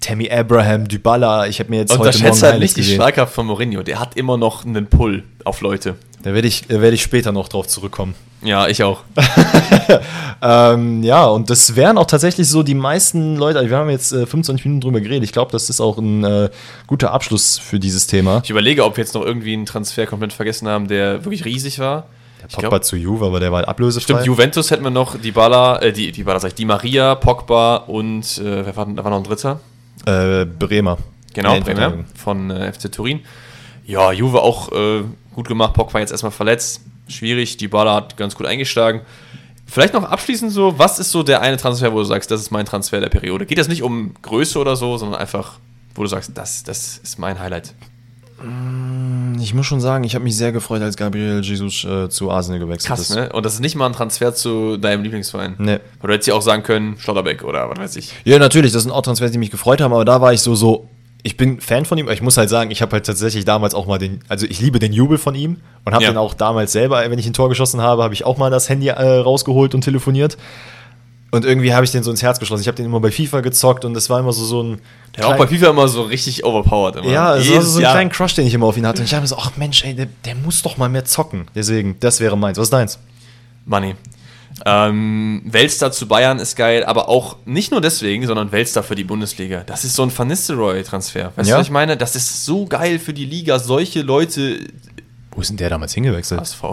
Tammy Abraham, Dybala, ich habe mir jetzt
und heute Morgen halt nicht die Schlagkraft von Mourinho, der hat immer noch einen Pull auf Leute.
Da werde ich, werd ich später noch drauf zurückkommen.
Ja, ich auch. [laughs]
ähm, ja, und das wären auch tatsächlich so die meisten Leute, also wir haben jetzt äh, 25 Minuten drüber geredet, ich glaube, das ist auch ein äh, guter Abschluss für dieses Thema.
Ich überlege, ob wir jetzt noch irgendwie einen Transfer komplett vergessen haben, der wirklich riesig war.
Der Pogba glaub, zu Juve, aber der war halt ablösefrei.
Stimmt, Juventus hätten wir noch, die Bala, äh, die, die Bala, sag ich, die Maria, Pogba und, äh, wer war, da war noch ein dritter?
Äh, Bremer.
Genau, Bremer von äh, FC Turin. Ja, Juve auch äh, gut gemacht, Pogba jetzt erstmal verletzt schwierig. Die Baller hat ganz gut eingeschlagen. Vielleicht noch abschließend so, was ist so der eine Transfer, wo du sagst, das ist mein Transfer der Periode? Geht das nicht um Größe oder so, sondern einfach, wo du sagst, das, das ist mein Highlight?
Ich muss schon sagen, ich habe mich sehr gefreut, als Gabriel Jesus äh, zu Arsenal gewechselt
Krass,
ist.
ne? Und das ist nicht mal ein Transfer zu deinem Lieblingsverein.
Nee.
Oder hättest du auch sagen können, Schlotterbeck oder was weiß ich.
Ja, natürlich, das sind auch Transfers, die mich gefreut haben, aber da war ich so, so, ich bin Fan von ihm, aber ich muss halt sagen, ich habe halt tatsächlich damals auch mal den, also ich liebe den Jubel von ihm und habe
Ja.
den auch damals selber, wenn ich ein Tor geschossen habe, habe ich auch mal das Handy äh, rausgeholt und telefoniert. Und irgendwie habe ich den so ins Herz geschlossen. Ich habe den immer bei FIFA gezockt und das war immer so, so ein.
Der war auch bei FIFA immer so richtig overpowered. Immer.
Ja, es war so ein
Jahr.
kleiner Crush, den ich immer auf ihn hatte. Und ich habe mir so, ach Mensch, ey, der, der muss doch mal mehr zocken. Deswegen, das wäre meins. Was ist deins?
Money. Ähm, Weltstar zu Bayern ist geil, aber auch nicht nur deswegen, sondern Weltstar für die Bundesliga. Das ist so ein Van Nistelrooy-Transfer. Weißt
Ja.
du, was ich meine? Das ist so geil für die Liga, solche Leute.
Wo ist denn der damals hingewechselt?
HSV.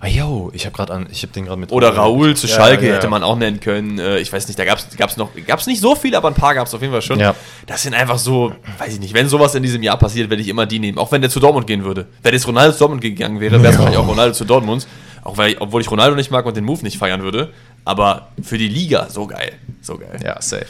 Ah, yo, ich habe gerade an, ich habe den gerade mit.
Oder Raoul zu Schalke
ja, ja.
hätte man auch nennen können. Äh, Ich weiß nicht, da gab es gab's noch, gab's nicht so viele, aber ein paar gab es auf jeden Fall schon.
Ja.
Das sind einfach so, weiß ich nicht, wenn sowas in diesem Jahr passiert, werde ich immer die nehmen. Auch wenn der zu Dortmund gehen würde. Wenn jetzt Ronaldo zu Dortmund gegangen wäre, wäre es wahrscheinlich auch Ronaldo zu Dortmund. Auch weil, ich- obwohl ich Ronaldo nicht mag und den Move nicht feiern würde. Aber für die Liga, so geil. So geil.
Ja, safe.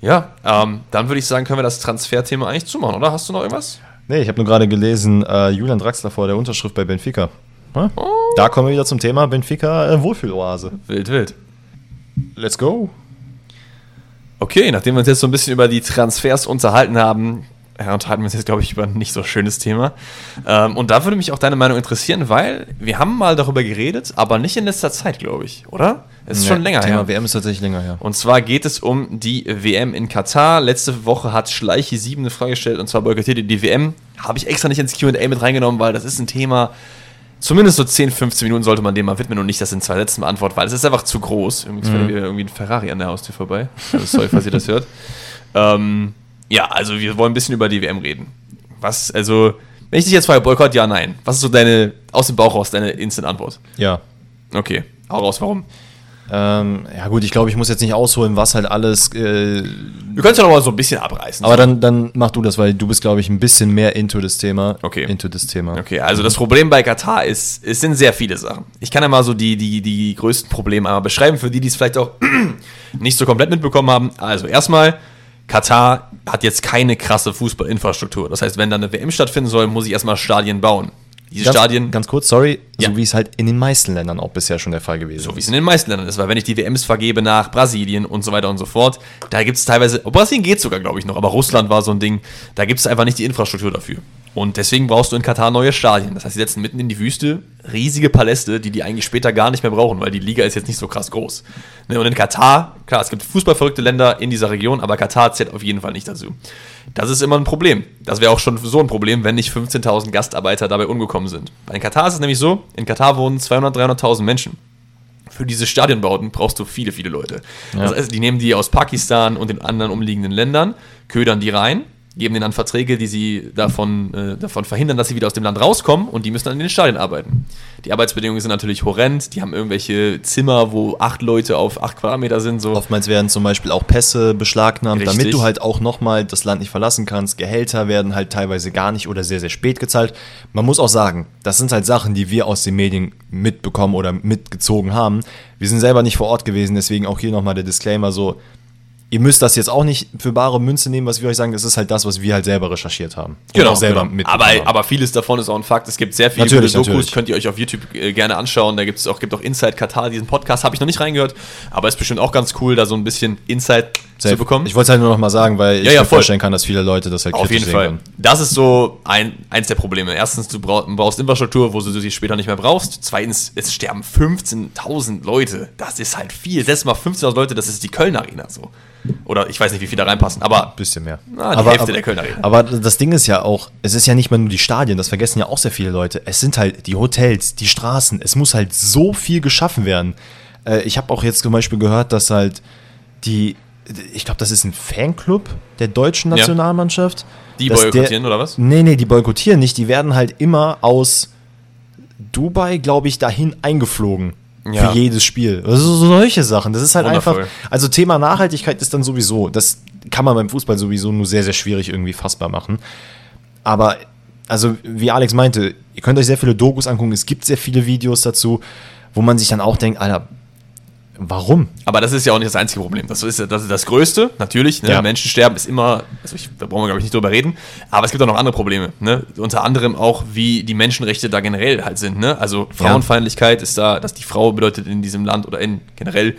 Ja, ähm, dann würde ich sagen, können wir das Transferthema eigentlich zumachen, oder? Hast du noch irgendwas?
Nee, ich habe nur gerade gelesen, äh, Julian Draxler vor der Unterschrift bei Benfica. Hm? Da kommen wir wieder zum Thema Benfica äh, Wohlfühloase.
Wild, wild.
Let's go.
Okay, nachdem wir uns jetzt so ein bisschen über die Transfers unterhalten haben, ja, unterhalten wir uns jetzt, glaube ich, über ein nicht so schönes Thema. Ähm, und da würde mich auch deine Meinung interessieren, weil wir haben mal darüber geredet, aber nicht in letzter Zeit, glaube ich, oder? Es ist schon länger
Thema
her.
WM ist tatsächlich länger her.
Und zwar geht es um die WM in Katar. Letzte Woche hat Schleichi 7 eine Frage gestellt und zwar boykottiert ihr die WM. Habe ich extra nicht ins QA mit reingenommen, weil das ist ein Thema, zumindest so 10, 15 Minuten sollte man dem mal widmen und nicht das in zwei Sätzen beantworten, weil es ist einfach zu groß. Übrigens fährt wieder irgendwie ein Ferrari an der Haustür vorbei. Also sorry, falls ihr das hört. [laughs] Ähm, ja, also wir wollen ein bisschen über die WM reden. Was, also, wenn ich dich jetzt frage, Boykott, ja, nein. Was ist so deine, aus dem Bauch raus, deine Instant-Antwort?
Ja.
Okay, hau raus, warum?
Ähm, ja gut, ich glaube, ich muss jetzt nicht ausholen, was halt alles. Äh,
Wir können es ja noch mal so ein bisschen abreißen.
aber dann, dann mach du das, weil du bist, glaube ich, ein bisschen mehr into das Thema.
Okay.
Into das Thema.
Okay, also das Problem bei Katar ist, es sind sehr viele Sachen. Ich kann ja mal so die, die, die größten Probleme einmal beschreiben, für die, die es vielleicht auch [clears throat] nicht so komplett mitbekommen haben. Also erstmal, Katar hat jetzt keine krasse Fußballinfrastruktur. Das heißt, wenn da eine WM stattfinden soll, muss ich erstmal Stadien bauen. Diese
Ganz,
Stadien,
Ganz kurz, sorry,
Ja.
so wie es halt in den meisten Ländern auch bisher schon der Fall gewesen
so wie es
ist.
in den meisten Ländern ist, weil wenn ich die WMs vergebe nach Brasilien und so weiter und so fort, da gibt es teilweise, oh, Brasilien geht sogar, glaube ich, noch, aber Russland war so ein Ding, da gibt es einfach nicht die Infrastruktur dafür. Und deswegen brauchst du in Katar neue Stadien. Das heißt, sie setzen mitten in die Wüste riesige Paläste, die die eigentlich später gar nicht mehr brauchen, weil die Liga ist jetzt nicht so krass groß. Ne, Und in Katar, klar, es gibt fußballverrückte Länder in dieser Region, aber Katar zählt auf jeden Fall nicht dazu. Das ist immer ein Problem. Das wäre auch schon so ein Problem, wenn nicht 15.000 Gastarbeiter dabei umgekommen sind. Bei Katar ist es nämlich so, in Katar wohnen 200.000, 300.000 Menschen für diese Stadionbauten brauchst du viele, viele Leute. Das heißt, die nehmen die aus Pakistan und den anderen umliegenden Ländern, ködern die rein, geben denen dann Verträge, die sie davon, äh, davon verhindern, dass sie wieder aus dem Land rauskommen und die müssen dann in den Stadien arbeiten. Die Arbeitsbedingungen sind natürlich horrend, die haben irgendwelche Zimmer, wo acht Leute auf acht Quadratmeter sind. So.
Oftmals werden zum Beispiel auch Pässe beschlagnahmt,
Richtig.
damit du halt auch nochmal das Land nicht verlassen kannst. Gehälter werden halt teilweise gar nicht oder sehr, sehr spät gezahlt. Man muss auch sagen, das sind halt Sachen, die wir aus den Medien mitbekommen oder mitgezogen haben. Wir sind selber nicht vor Ort gewesen, deswegen auch hier nochmal der Disclaimer so, ihr müsst das jetzt auch nicht für bare Münze nehmen, was wir euch sagen, das ist halt das, was wir halt selber recherchiert haben. Auch selber
genau. aber,
haben.
aber vieles davon ist auch ein Fakt. Es gibt sehr viele
Natürlich,
Dokus,
natürlich.
könnt ihr euch auf YouTube äh, gerne anschauen. Da gibt es auch, gibt auch Inside Katar, diesen Podcast habe ich noch nicht reingehört, aber ist bestimmt auch ganz cool, da so ein bisschen Insight zu bekommen.
Ich wollte es halt nur nochmal sagen, weil ich
Ja, ja,
mir
voll.
vorstellen kann, dass viele Leute das halt
Auf jeden Fall.
können.
Das ist so ein, eins der Probleme. Erstens, du brauch, brauchst Infrastruktur, wo du sie später nicht mehr brauchst. Zweitens, es sterben 15.000 Leute. Das ist halt viel. Setz mal 15.000 Leute, das ist die Köln Arena so. Oder ich weiß nicht, wie viele da reinpassen, aber
Bisschen mehr.
Ah, die Hälfte der Kölner Arena.
Aber das Ding ist ja auch, es ist ja nicht mal nur die Stadien, das vergessen ja auch sehr viele Leute. Es sind halt die Hotels, die Straßen, es muss halt so viel geschaffen werden. Äh, ich habe auch jetzt zum Beispiel gehört, dass halt die, ich glaube, das ist ein Fanclub der deutschen
Ja.
Nationalmannschaft.
die
dass
boykottieren
der,
oder was?
Nee, nee, die boykottieren nicht, die werden halt immer aus Dubai, glaube ich, dahin eingeflogen.
Ja.
Für jedes Spiel. Also so solche Sachen. Das ist halt
Wundervoll.
einfach. Also Thema Nachhaltigkeit ist dann sowieso, das kann man beim Fußball sowieso nur sehr, sehr schwierig irgendwie fassbar machen. Aber, also wie Alex meinte, ihr könnt euch sehr viele Dokus angucken, es gibt sehr viele Videos dazu, wo man sich dann auch denkt, Alter, Warum?
Aber das ist ja auch nicht das einzige Problem. Das ist, das, ist das Größte, natürlich. Ne? Ja. Menschen sterben ist immer, also ich, da brauchen wir, glaube ich, nicht drüber reden. Aber es gibt auch noch andere Probleme. Ne? Unter anderem auch, wie die Menschenrechte da generell halt sind. Ne? Also Frauenfeindlichkeit ja. ist da, dass die Frau bedeutet in diesem Land oder in generell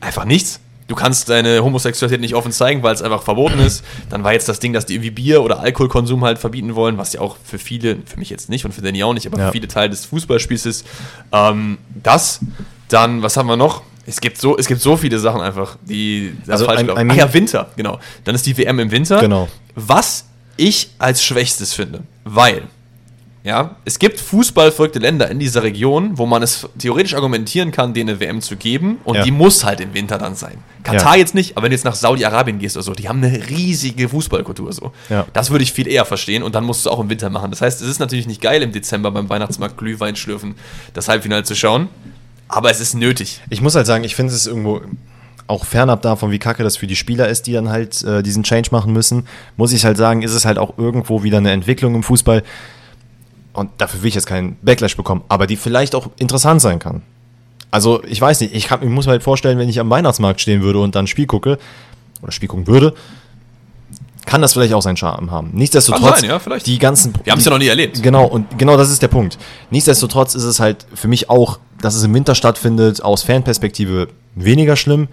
einfach nichts. Du kannst deine Homosexualität nicht offen zeigen, weil es einfach verboten ist. Dann war jetzt das Ding, dass die irgendwie Bier- oder Alkoholkonsum halt verbieten wollen, was ja auch für viele, für mich jetzt nicht und für Danny auch nicht, aber ja. für viele Teile des Fußballspiels ist. Ähm, das, dann, was haben wir noch? Es gibt so, es gibt so viele Sachen einfach, die
also falsch
I, I mean, ja, Winter, genau. Dann ist die WM im Winter.
Genau.
Was ich als Schwächstes finde, weil ja, es gibt fußballverrückte Länder in dieser Region, wo man es theoretisch argumentieren kann, denen eine WM zu geben und ja. die muss halt im Winter dann sein. Katar ja. jetzt nicht, aber wenn du jetzt nach Saudi-Arabien gehst oder so, die haben eine riesige Fußballkultur so. Ja. Das würde ich viel eher verstehen und dann musst du auch im Winter machen. Das heißt, es ist natürlich nicht geil im Dezember beim Weihnachtsmarkt Glühwein schlürfen, das Halbfinale zu schauen, aber es ist nötig.
Ich muss halt sagen, ich finde es irgendwo auch fernab davon, wie kacke das für die Spieler ist, die dann halt äh, diesen Change machen müssen, muss ich halt sagen, ist es halt auch irgendwo wieder eine Entwicklung im Fußball. Und dafür will ich jetzt keinen Backlash bekommen, aber die vielleicht auch interessant sein kann. Also, ich weiß nicht, ich, kann, ich muss mir halt vorstellen, wenn ich am Weihnachtsmarkt stehen würde und dann ein Spiel gucke, oder Spiel gucken würde, kann das vielleicht auch seinen Charme haben. Nichtsdestotrotz,
sein, ja, vielleicht.
die ganzen.
Wir haben es ja noch nie erlebt.
Genau, und genau das ist der Punkt. Nichtsdestotrotz ist es halt für mich auch, dass es im Winter stattfindet, aus Fanperspektive weniger schlimm.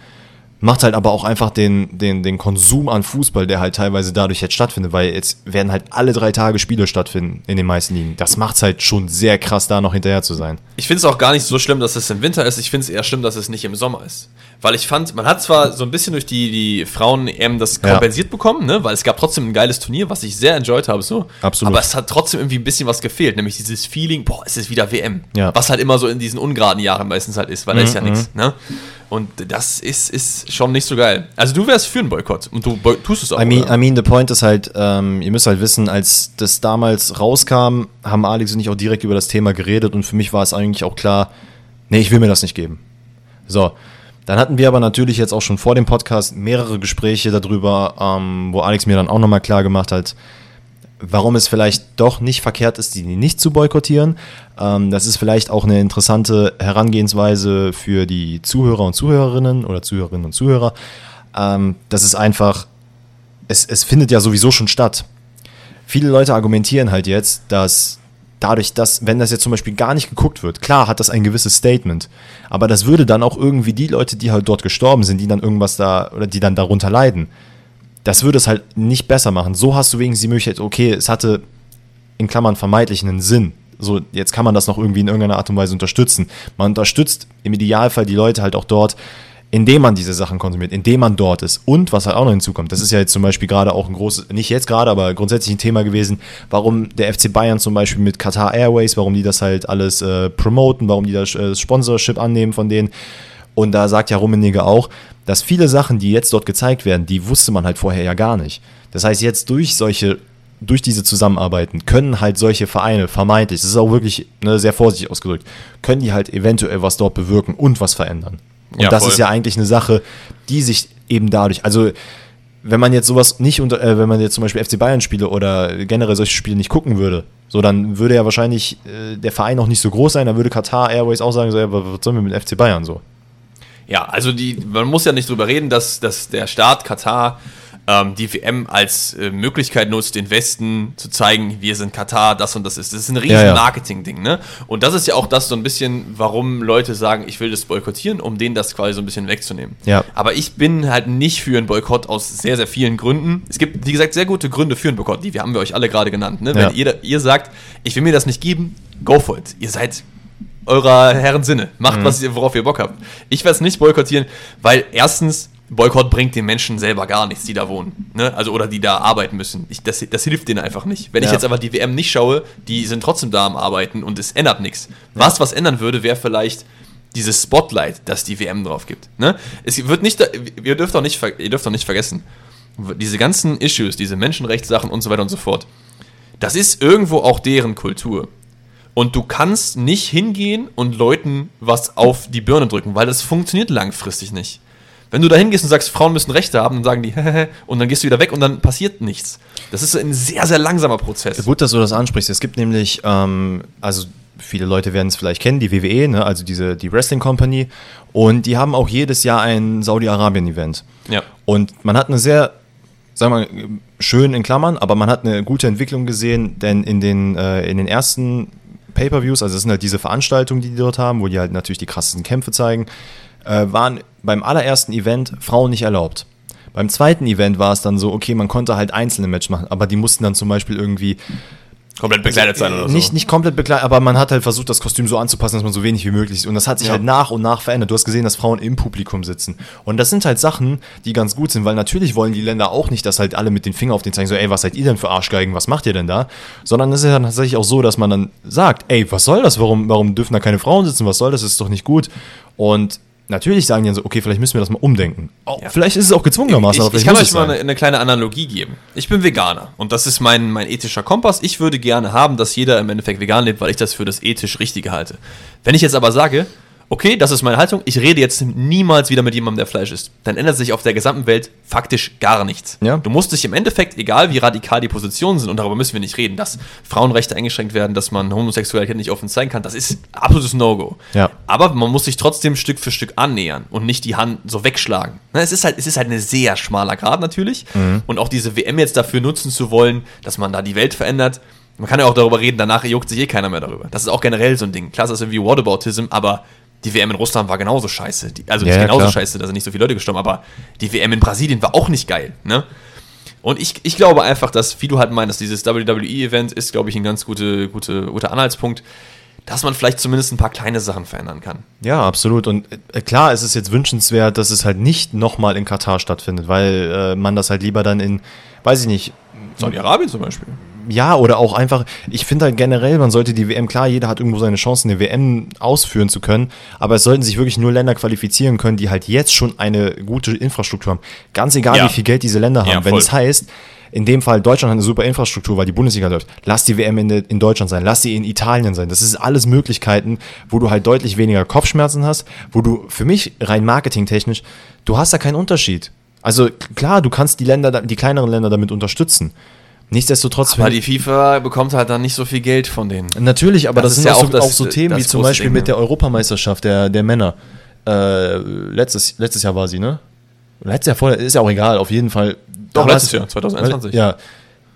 Macht halt aber auch einfach den, den, den Konsum an Fußball, der halt teilweise dadurch jetzt stattfindet, weil jetzt werden halt alle drei Tage Spiele stattfinden in den meisten Ligen. Das macht es halt schon sehr krass, da noch hinterher zu sein.
Ich finde es auch gar nicht so schlimm, dass es im Winter ist. Ich finde es eher schlimm, dass es nicht im Sommer ist. Weil ich fand, man hat zwar so ein bisschen durch die, die Frauen-EM das kompensiert ja. bekommen, ne? weil es gab trotzdem ein geiles Turnier, was ich sehr enjoyed habe. So.
Absolut.
Aber es hat trotzdem irgendwie ein bisschen was gefehlt, nämlich dieses Feeling, boah, es ist wieder WM.
Ja.
Was halt immer so in diesen ungeraden Jahren meistens halt ist, weil mhm, da ist ja mhm. nichts. Ne? Und das ist, ist schon nicht so geil. Also du wärst für einen Boykott und du tust es auch.
I mean, I mean the point ist halt, ähm, ihr müsst halt wissen, als das damals rauskam, haben Alex und ich auch direkt über das Thema geredet und für mich war es eigentlich auch klar, nee, ich will mir das nicht geben. So. Dann hatten wir aber natürlich jetzt auch schon vor dem Podcast mehrere Gespräche darüber, ähm, wo Alex mir dann auch nochmal klar gemacht hat, warum es vielleicht doch nicht verkehrt ist, die nicht zu boykottieren. Ähm, das ist vielleicht auch eine interessante Herangehensweise für die Zuhörer und Zuhörerinnen oder Zuhörerinnen und Zuhörer. Ähm, das ist einfach, es, es findet ja sowieso schon statt. Viele Leute argumentieren halt jetzt, dass dadurch, dass, wenn das jetzt zum Beispiel gar nicht geguckt wird, klar hat das ein gewisses Statement, aber das würde dann auch irgendwie die Leute, die halt dort gestorben sind, die dann irgendwas da oder die dann darunter leiden, das würde es halt nicht besser machen. So hast du wenigstens die Möglichkeit, okay, es hatte in Klammern vermeintlich einen Sinn. So, jetzt kann man das noch irgendwie in irgendeiner Art und Weise unterstützen. Man unterstützt im Idealfall die Leute halt auch dort, indem man diese Sachen konsumiert, indem man dort ist. Und was halt auch noch hinzukommt, das ist ja jetzt zum Beispiel gerade auch ein großes, nicht jetzt gerade, aber grundsätzlich ein Thema gewesen, warum der FC Bayern zum Beispiel mit Qatar Airways, warum die das halt alles äh, promoten, warum die das äh, Sponsorship annehmen von denen. Und da sagt ja Rummenigge auch, dass viele Sachen, die jetzt dort gezeigt werden, die wusste man halt vorher ja gar nicht. Das heißt, jetzt durch solche, durch diese Zusammenarbeiten können halt solche Vereine vermeintlich, das ist auch wirklich ne, sehr vorsichtig ausgedrückt, können die halt eventuell was dort bewirken und was verändern. Und ja, das voll. ist ja eigentlich eine Sache, die sich eben dadurch, also wenn man jetzt sowas nicht unter, äh, wenn man jetzt zum Beispiel FC Bayern Spiele oder generell solche Spiele nicht gucken würde, so dann würde ja wahrscheinlich äh, der Verein auch nicht so groß sein, dann würde Qatar Airways auch sagen, so, ja, was sollen wir mit FC Bayern so?
Ja, also die, man muss ja nicht drüber reden, dass, dass der Staat Katar ähm, die WM als äh, Möglichkeit nutzt, den Westen zu zeigen, wir sind Katar, das und das ist. Das ist ein riesen ja, ja. Marketing-Ding, ne? Und das ist ja auch das so ein bisschen, warum Leute sagen, ich will das boykottieren, um denen das quasi so ein bisschen wegzunehmen.
Ja.
Aber ich bin halt nicht für einen Boykott aus sehr, sehr vielen Gründen. Es gibt, wie gesagt, sehr gute Gründe für einen Boykott, die wir haben wir euch alle gerade genannt. Ne? Wenn ihr, ihr sagt, ich will mir das nicht geben, go for it. Ihr seid eurer Herren Sinne. Macht, mhm. was ihr, worauf ihr Bock habt. Ich werde es nicht boykottieren, weil erstens, Boykott bringt den Menschen selber gar nichts, die da wohnen. Ne? Also, oder die da arbeiten müssen. Ich, das, das hilft denen einfach nicht. Wenn ja. ich jetzt aber die WM nicht schaue, die sind trotzdem da am Arbeiten und es ändert nichts. Ja. Was, was ändern würde, wäre vielleicht dieses Spotlight, das die WM drauf gibt. Ne? Es wird nicht, ihr dürft auch nicht, ihr dürft auch nicht vergessen, diese ganzen Issues, diese Menschenrechtssachen und so weiter und so fort, das ist irgendwo auch deren Kultur. Und du kannst nicht hingehen und Leuten was auf die Birne drücken, weil das funktioniert langfristig nicht. Wenn du da hingehst und sagst, Frauen müssen Rechte haben, dann sagen die, [laughs] und dann gehst du wieder weg und dann passiert nichts. Das ist ein sehr, sehr langsamer Prozess.
Gut, dass du das ansprichst. Es gibt nämlich, ähm, also viele Leute werden es vielleicht kennen, die WWE, ne, also diese, die Wrestling Company. Und die haben auch jedes Jahr ein Saudi-Arabien-Event.
Ja.
Und man hat eine sehr, sagen wir mal, schön in Klammern, aber man hat eine gute Entwicklung gesehen, denn in den, äh, in den ersten Pay-Per-Views, also das sind halt diese Veranstaltungen, die die dort haben, wo die halt natürlich die krassesten Kämpfe zeigen, äh, waren beim allerersten Event Frauen nicht erlaubt. Beim zweiten Event war es dann so, okay, man konnte halt einzelne Matches machen, aber die mussten dann zum Beispiel irgendwie
komplett bekleidet sein oder so.
Nicht, nicht komplett bekleidet, aber man hat halt versucht, das Kostüm so anzupassen, dass man so wenig wie möglich sieht. Und das hat sich ja. halt nach und nach verändert. Du hast gesehen, dass Frauen im Publikum sitzen. Und das sind halt Sachen, die ganz gut sind, weil natürlich wollen die Länder auch nicht, dass halt alle mit den Fingern auf den zeigen, so, ey, was seid ihr denn für Arschgeigen, was macht ihr denn da? Sondern es ist ja tatsächlich auch so, dass man dann sagt, ey, was soll das? Warum, warum dürfen da keine Frauen sitzen? Was soll das? Das ist doch nicht gut. Und Natürlich sagen die dann so, okay, vielleicht müssen wir das mal umdenken. Oh, ja. Vielleicht ist es auch gezwungenermaßen.
Ich, ich, ich kann euch mal eine, eine, kleine Analogie geben. Ich bin Veganer und das ist mein, mein ethischer Kompass. Ich würde gerne haben, dass jeder im Endeffekt vegan lebt, weil ich das für das ethisch Richtige halte. Wenn ich jetzt aber sage, okay, das ist meine Haltung, ich rede jetzt niemals wieder mit jemandem, der Fleisch isst, dann ändert sich auf der gesamten Welt faktisch gar nichts. Ja. Du musst dich im Endeffekt, egal wie radikal die Positionen sind, und darüber müssen wir nicht reden, dass Frauenrechte eingeschränkt werden, dass man Homosexualität nicht offen zeigen kann, das ist absolutes No-Go.
Ja.
Aber man muss sich trotzdem Stück für Stück annähern und nicht die Hand so wegschlagen. Es ist halt, es ist halt ein sehr schmaler Grad natürlich. Mhm. Und auch diese WM jetzt dafür nutzen zu wollen, dass man da die Welt verändert, man kann ja auch darüber reden, danach juckt sich eh keiner mehr darüber. Das ist auch generell so ein Ding. Klar, das ist irgendwie Whataboutism, aber die WM in Russland war genauso scheiße. Die, also nicht ja, genauso klar. scheiße, da sind nicht so viele Leute gestorben, aber die WM in Brasilien war auch nicht geil. Ne? Und ich, ich glaube einfach, dass, wie du halt meinst, dieses WWE-Event ist, glaube ich, ein ganz gute, gute, guter Anhaltspunkt, dass man vielleicht zumindest ein paar kleine Sachen verändern kann.
Ja, absolut. Und äh, klar, es ist jetzt wünschenswert, dass es halt nicht nochmal in Katar stattfindet, weil äh, man das halt lieber dann in, weiß ich nicht,
Saudi-Arabien zum Beispiel
ja, oder auch einfach, ich finde halt generell, man sollte die WM, klar, jeder hat irgendwo seine Chance, eine WM ausführen zu können, aber es sollten sich wirklich nur Länder qualifizieren können, die halt jetzt schon eine gute Infrastruktur haben. Ganz egal, ja. wie viel Geld diese Länder haben. Ja, Wenn es heißt, in dem Fall Deutschland hat eine super Infrastruktur, weil die Bundesliga läuft. Lass die WM in, in, Deutschland sein, lass sie in Italien sein. Das ist alles Möglichkeiten, wo du halt deutlich weniger Kopfschmerzen hast, wo du für mich rein marketingtechnisch, du hast da keinen Unterschied. Also klar, du kannst die Länder, die kleineren Länder damit unterstützen. Nichtsdestotrotz.
Aber die FIFA bekommt halt dann nicht so viel Geld von denen.
Natürlich, aber das, das sind ja auch, so, das, auch, so, Themen wie zum Beispiel Ding, mit der Europameisterschaft der, der Männer. Äh, letztes, letztes Jahr war sie, ne? Letztes Jahr vorher, ist ja auch egal, auf jeden Fall.
Doch, letztes Jahr, 2021.
Ja.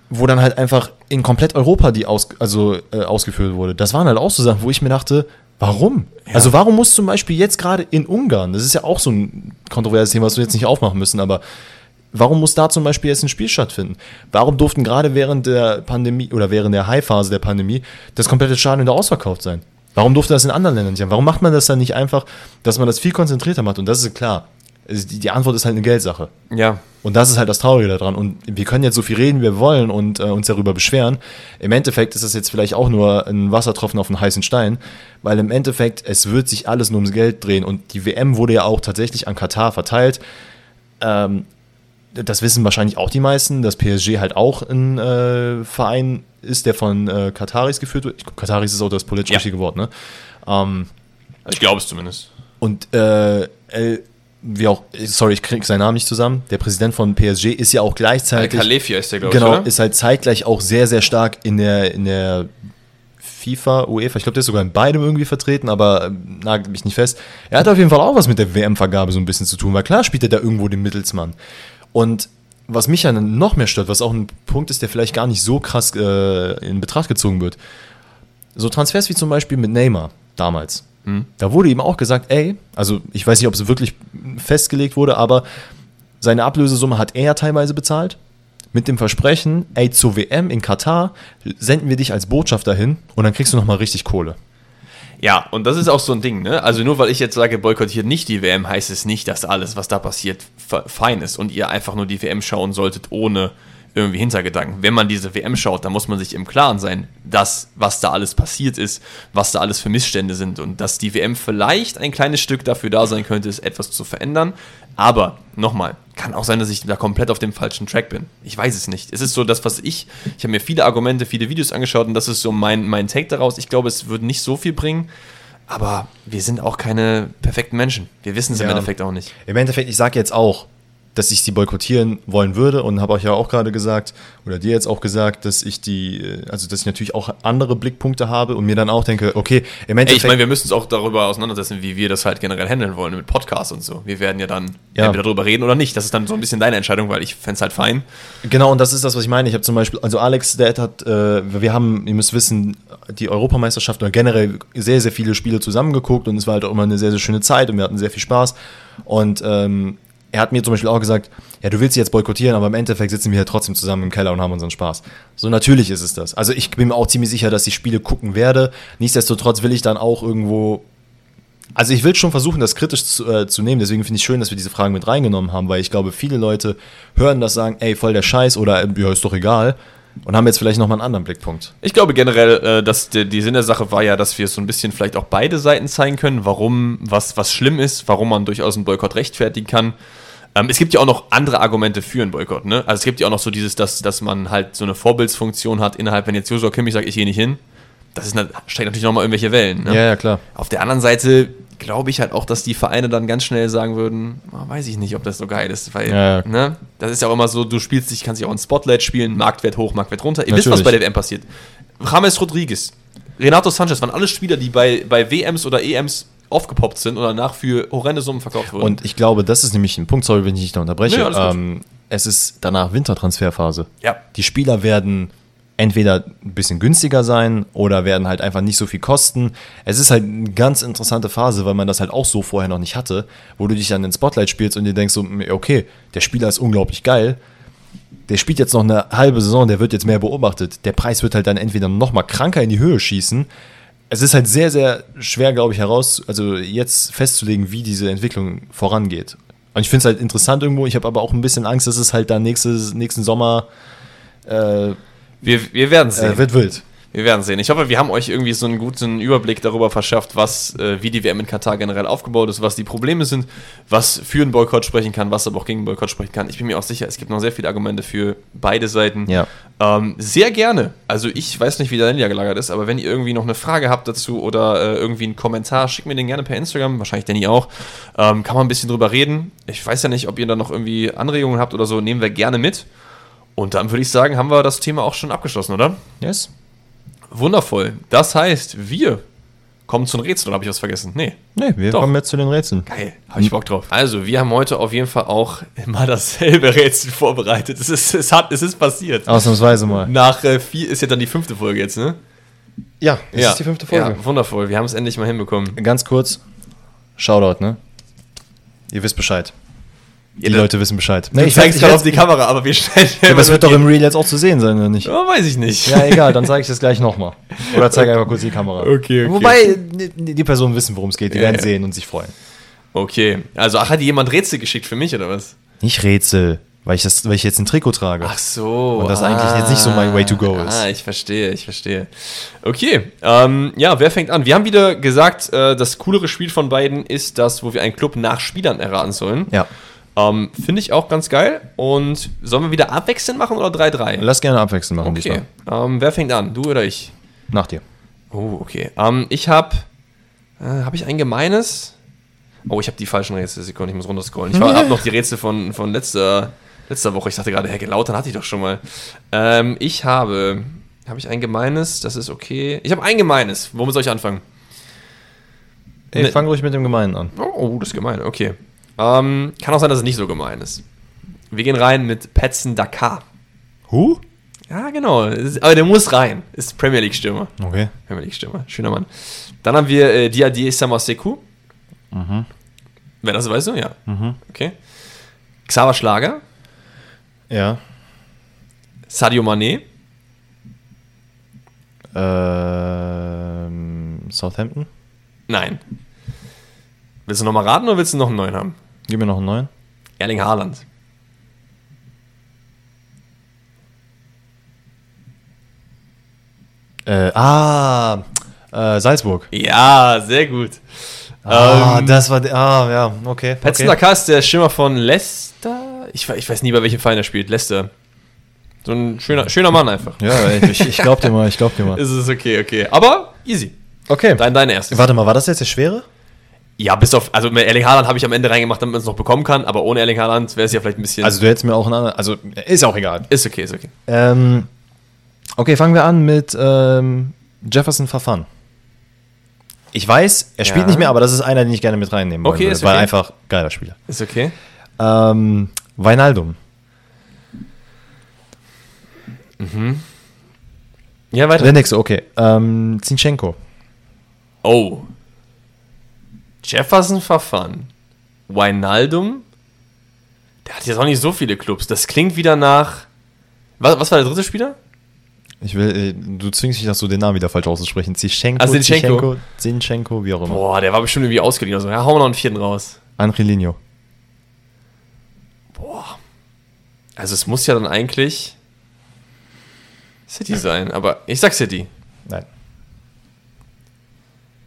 Wo dann halt einfach in komplett Europa die aus, also, äh, ausgeführt wurde. Das waren halt auch so Sachen, wo ich mir dachte, warum? Ja. Also warum muss zum Beispiel jetzt gerade in Ungarn, das ist ja auch so ein kontroverses Thema, was wir jetzt nicht aufmachen müssen, aber Warum muss da zum Beispiel jetzt ein Spiel stattfinden? Warum durften gerade während der Pandemie oder während der High-Phase der Pandemie das komplette Stadion da ausverkauft sein? Warum durfte das in anderen Ländern nicht sein? Warum macht man das dann nicht einfach, dass man das viel konzentrierter macht? Und das ist klar. Die Antwort ist halt eine Geldsache.
Ja.
Und das ist halt das Traurige daran. Und wir können jetzt so viel reden, wie wir wollen und äh, uns darüber beschweren. Im Endeffekt ist das jetzt vielleicht auch nur ein Wassertropfen auf einen heißen Stein, weil im Endeffekt es wird sich alles nur ums Geld drehen. Und die WM wurde ja auch tatsächlich an Katar verteilt. Ähm, das wissen wahrscheinlich auch die meisten, dass PSG halt auch ein äh, Verein ist, der von äh, Kataris geführt wird. Ich glaube, Kataris ist auch das politisch ja. richtige Wort, ne? Ähm,
ich glaube es zumindest.
Und äh, wie auch, sorry, ich kriege seinen Namen nicht zusammen. Der Präsident von PSG ist ja auch gleichzeitig.
Al-Khalefi ist der,
glaube genau, ich. Genau, ist halt zeitgleich auch sehr, sehr stark in der, in der FIFA, UEFA, ich glaube, der ist sogar in beidem irgendwie vertreten, aber äh, nagelt mich nicht fest. Er hat auf jeden Fall auch was mit der WM-Vergabe so ein bisschen zu tun, weil klar spielt er da irgendwo den Mittelsmann. Und was mich ja noch mehr stört, was auch ein Punkt ist, der vielleicht gar nicht so krass äh, in Betracht gezogen wird, so Transfers wie zum Beispiel mit Neymar damals. Mhm. Da wurde ihm auch gesagt, ey, also ich weiß nicht, ob es wirklich festgelegt wurde, aber seine Ablösesumme hat er teilweise bezahlt. Mit dem Versprechen, ey, zur WM in Katar senden wir dich als Botschafter hin und dann kriegst du nochmal richtig Kohle.
Ja, und das ist auch so ein Ding, ne? Also nur weil ich jetzt sage, boykottiert nicht die WM, heißt es nicht, dass alles, was da passiert, fein ist und ihr einfach nur die WM schauen solltet, ohne irgendwie Hintergedanken. Wenn man diese WM schaut, dann muss man sich im Klaren sein, dass was da alles passiert ist, was da alles für Missstände sind und dass die WM vielleicht ein kleines Stück dafür da sein könnte, es etwas zu verändern. Aber nochmal, kann auch sein, dass ich da komplett auf dem falschen Track bin. Ich weiß es nicht. Es ist so das, was ich, ich habe mir viele Argumente, viele Videos angeschaut und das ist so mein, mein Take daraus. Ich glaube, es würde nicht so viel bringen. Aber wir sind auch keine perfekten Menschen. Wir wissen es ja. im Endeffekt auch nicht.
Im Endeffekt, ich sage jetzt auch, dass ich sie boykottieren wollen würde und habe euch ja auch gerade gesagt, oder dir jetzt auch gesagt, dass ich die, äh, also dass ich natürlich auch andere Blickpunkte habe und mir dann auch denke, okay,
im Endeffekt. Ey, ich meine, wir müssen uns auch darüber auseinandersetzen, wie wir das halt generell handeln wollen mit Podcasts und so. Wir werden ja dann ja. entweder darüber reden oder nicht. Das ist dann so ein bisschen deine Entscheidung, weil ich fände es halt fein.
Genau, und das ist das, was ich meine. Ich habe zum Beispiel, also Alex, der hat, äh, wir haben, ihr müsst wissen, die Europameisterschaft oder generell sehr, sehr viele Spiele zusammengeguckt und es war halt auch immer eine sehr, sehr schöne Zeit und wir hatten sehr viel Spaß. Und ähm, er hat mir zum Beispiel auch gesagt, ja, du willst sie jetzt boykottieren, aber im Endeffekt sitzen wir hier trotzdem zusammen im Keller und haben unseren Spaß. So natürlich ist es das. Also ich bin mir auch ziemlich sicher, dass ich Spiele gucken werde. Nichtsdestotrotz will ich dann auch irgendwo. Also ich will schon versuchen, das kritisch zu, äh, zu nehmen. Deswegen finde ich schön, dass wir diese Fragen mit reingenommen haben, weil ich glaube, viele Leute hören das sagen, ey, voll der Scheiß oder ja, ist doch egal und haben jetzt vielleicht nochmal einen anderen Blickpunkt.
Ich glaube generell, äh, dass die, die Sinn der Sache war ja, dass wir so ein bisschen vielleicht auch beide Seiten zeigen können, warum was, was schlimm ist, warum man durchaus einen Boykott rechtfertigen kann. Ähm, es gibt ja auch noch andere Argumente für einen Boykott, ne? Also es gibt ja auch noch so dieses, dass, dass man halt so eine Vorbildsfunktion hat innerhalb, wenn jetzt Joshua Kimmich sagt, ich gehe nicht hin, das ist, steigt natürlich nochmal irgendwelche Wellen.
Ne? Ja, ja, klar.
Auf der anderen Seite glaube ich halt auch, dass die Vereine dann ganz schnell sagen würden, oh, weiß ich nicht, ob das so geil ist, weil, ja. ne, das ist ja auch immer so, du spielst dich, kannst dich auch in Spotlight spielen, Marktwert hoch, Marktwert runter. Ihr Natürlich. wisst, was bei der WM passiert. James Rodriguez, Renato Sanchez waren alle Spieler, die bei, bei WMs oder EMs aufgepoppt sind und danach für horrende Summen verkauft wurden.
Und ich glaube, das ist nämlich ein Punkt, sorry, wenn ich dich da unterbreche. Nee, ähm, es ist danach Wintertransferphase.
Ja.
Die Spieler werden entweder ein bisschen günstiger sein oder werden halt einfach nicht so viel kosten. Es ist halt eine ganz interessante Phase, weil man das halt auch so vorher noch nicht hatte, wo du dich dann in Spotlight spielst und dir denkst so, okay, der Spieler ist unglaublich geil. Der spielt jetzt noch eine halbe Saison, der wird jetzt mehr beobachtet. Der Preis wird halt dann entweder noch mal kranker in die Höhe schießen. Es ist halt sehr, sehr schwer, glaube ich, heraus, also jetzt festzulegen, wie diese Entwicklung vorangeht. Und ich finde es halt interessant irgendwo. Ich habe aber auch ein bisschen Angst, dass es halt dann nächstes, nächsten Sommer äh,
wir, wir werden sehen.
Äh, wird wild.
Wir werden sehen. Ich hoffe, wir haben euch irgendwie so einen guten Überblick darüber verschafft, was, äh, wie die WM in Katar generell aufgebaut ist, was die Probleme sind, was für einen Boykott sprechen kann, was aber auch gegen einen Boykott sprechen kann. Ich bin mir auch sicher, es gibt noch sehr viele Argumente für beide Seiten.
Ja.
Ähm, sehr gerne. Also ich weiß nicht, wie der Danny gelagert ist, aber wenn ihr irgendwie noch eine Frage habt dazu oder äh, irgendwie einen Kommentar, schickt mir den gerne per Instagram, wahrscheinlich Danny auch. Ähm, kann man ein bisschen drüber reden. Ich weiß ja nicht, ob ihr da noch irgendwie Anregungen habt oder so, nehmen wir gerne mit. Und dann würde ich sagen, haben wir das Thema auch schon abgeschlossen, oder?
Yes.
Wundervoll. Das heißt, wir kommen zu den Rätseln, oder habe ich was vergessen? Nee.
Nee, wir Doch. kommen jetzt zu den Rätseln.
Geil, habe ich Bock drauf. Also, wir haben heute auf jeden Fall auch mal dasselbe [laughs] Rätsel vorbereitet. Es ist, es hat, es ist passiert.
Ausnahmsweise mal.
Nach äh, vier ist ja dann die fünfte Folge jetzt, ne?
Ja,
das ja. ist die fünfte Folge. Ja, wundervoll. Wir haben es endlich mal hinbekommen.
Ganz kurz, Shoutout, ne? Ihr wisst Bescheid. Die ja, Leute wissen Bescheid.
Nee, ich zeig's gerade auf die Kamera, aber wir stellen.
Ja, aber es wird doch im Real jetzt auch zu sehen sein, oder nicht?
Ja, weiß ich nicht.
Ja, egal, dann zeige ich das gleich nochmal. Oder zeige einfach kurz die Kamera.
Okay, okay.
Wobei die Personen wissen, worum es geht. Die ja, werden ja. sehen und sich freuen.
Okay. Also, ach, hat jemand Rätsel geschickt für mich, oder was?
Nicht Rätsel. Weil ich, das, weil ich jetzt ein Trikot trage.
Ach so.
Und das ah, eigentlich jetzt nicht so mein Way to go ist.
Ah, ich verstehe, ich verstehe. Okay, ähm, ja, wer fängt an? Wir haben wieder gesagt, äh, das coolere Spiel von beiden ist das, wo wir einen Club nach Spielern erraten sollen.
Ja.
Ähm, Finde ich auch ganz geil. Und sollen wir wieder abwechselnd machen oder 3-3?
Lass gerne abwechselnd machen
okay. Ähm, wer fängt an? Du oder ich?
Nach dir.
Oh, okay. Ähm, ich habe. Äh, habe ich ein gemeines? Oh, ich habe die falschen Rätsel. Sekunde, ich muss runterscrollen. Ich habe [laughs] noch die Rätsel von, von letzter, letzter Woche. Ich dachte gerade, Herr Lautern hatte ich doch schon mal. Ähm, ich habe. Habe ich ein gemeines? Das ist okay. Ich habe ein gemeines. Womit soll ich anfangen?
Ey, ne fang ruhig mit dem Gemeinen an.
Oh, oh das ist gemein. Okay. Ähm, kann auch sein, dass es nicht so gemein ist. Wir gehen rein mit Petzen Dakar.
Hu?
Ja, genau. Aber der muss rein. Ist Premier League-Stürmer.
Okay.
Premier League-Stürmer. Schöner Mann. Dann haben wir äh, Diadier Samaseku.
Mhm.
Wenn das weißt du, ja.
Mhm.
Okay. Xaver Schlager.
Ja.
Sadio Mané.
Ähm, Southampton?
Nein. Willst du nochmal raten oder willst du noch einen neuen haben?
Gib mir noch einen neuen.
Erling Haaland.
Äh, ah, äh, Salzburg.
Ja, sehr gut.
Ah, ähm, das war, ah, ja, okay.
Petzen okay. der Schimmer von Leicester. Ich, ich weiß nie, bei welchem Verein er spielt. Leicester. So ein schöner, schöner Mann einfach.
Ja, ich, ich glaub dir mal, ich glaub dir mal. [laughs]
ist es okay, okay. Aber easy.
Okay.
Dein, dein erstes.
Warte mal, war das jetzt der schwere?
Ja, bis auf, also mit Erling Haaland habe ich am Ende reingemacht, damit man es noch bekommen kann, aber ohne Erling Haaland wäre es ja vielleicht ein bisschen.
Also du hättest mir auch einen anderen, also ist auch egal.
ist okay, ist okay.
Ähm, okay, fangen wir an mit ähm, Jefferson Verfan. Ich weiß, er spielt
Ja.
nicht mehr, aber das ist einer, den ich gerne mit reinnehmen
Okay,
würde,
ist
weil
okay.
einfach geiler Spieler.
Ist okay.
Ähm, Weinaldum.
Ja, weiter.
Der nächste, okay. Ähm, Zinchenko.
Oh. Jefferson Verfan. Wijnaldum. Der hat jetzt auch nicht so viele Clubs. Das klingt wieder nach. Was, was war der dritte Spieler?
Ich will, äh, du zwingst mich, dass du den Namen wieder falsch auszusprechen. Zinchenko,
Ah, Zinchenko.
Zinchenko, wie auch immer.
Boah, der war bestimmt irgendwie ausgeliehen oder so. Ja, hauen wir noch einen vierten raus.
Angelino.
Also es muss ja dann eigentlich City sein, aber ich sag City.
Nein.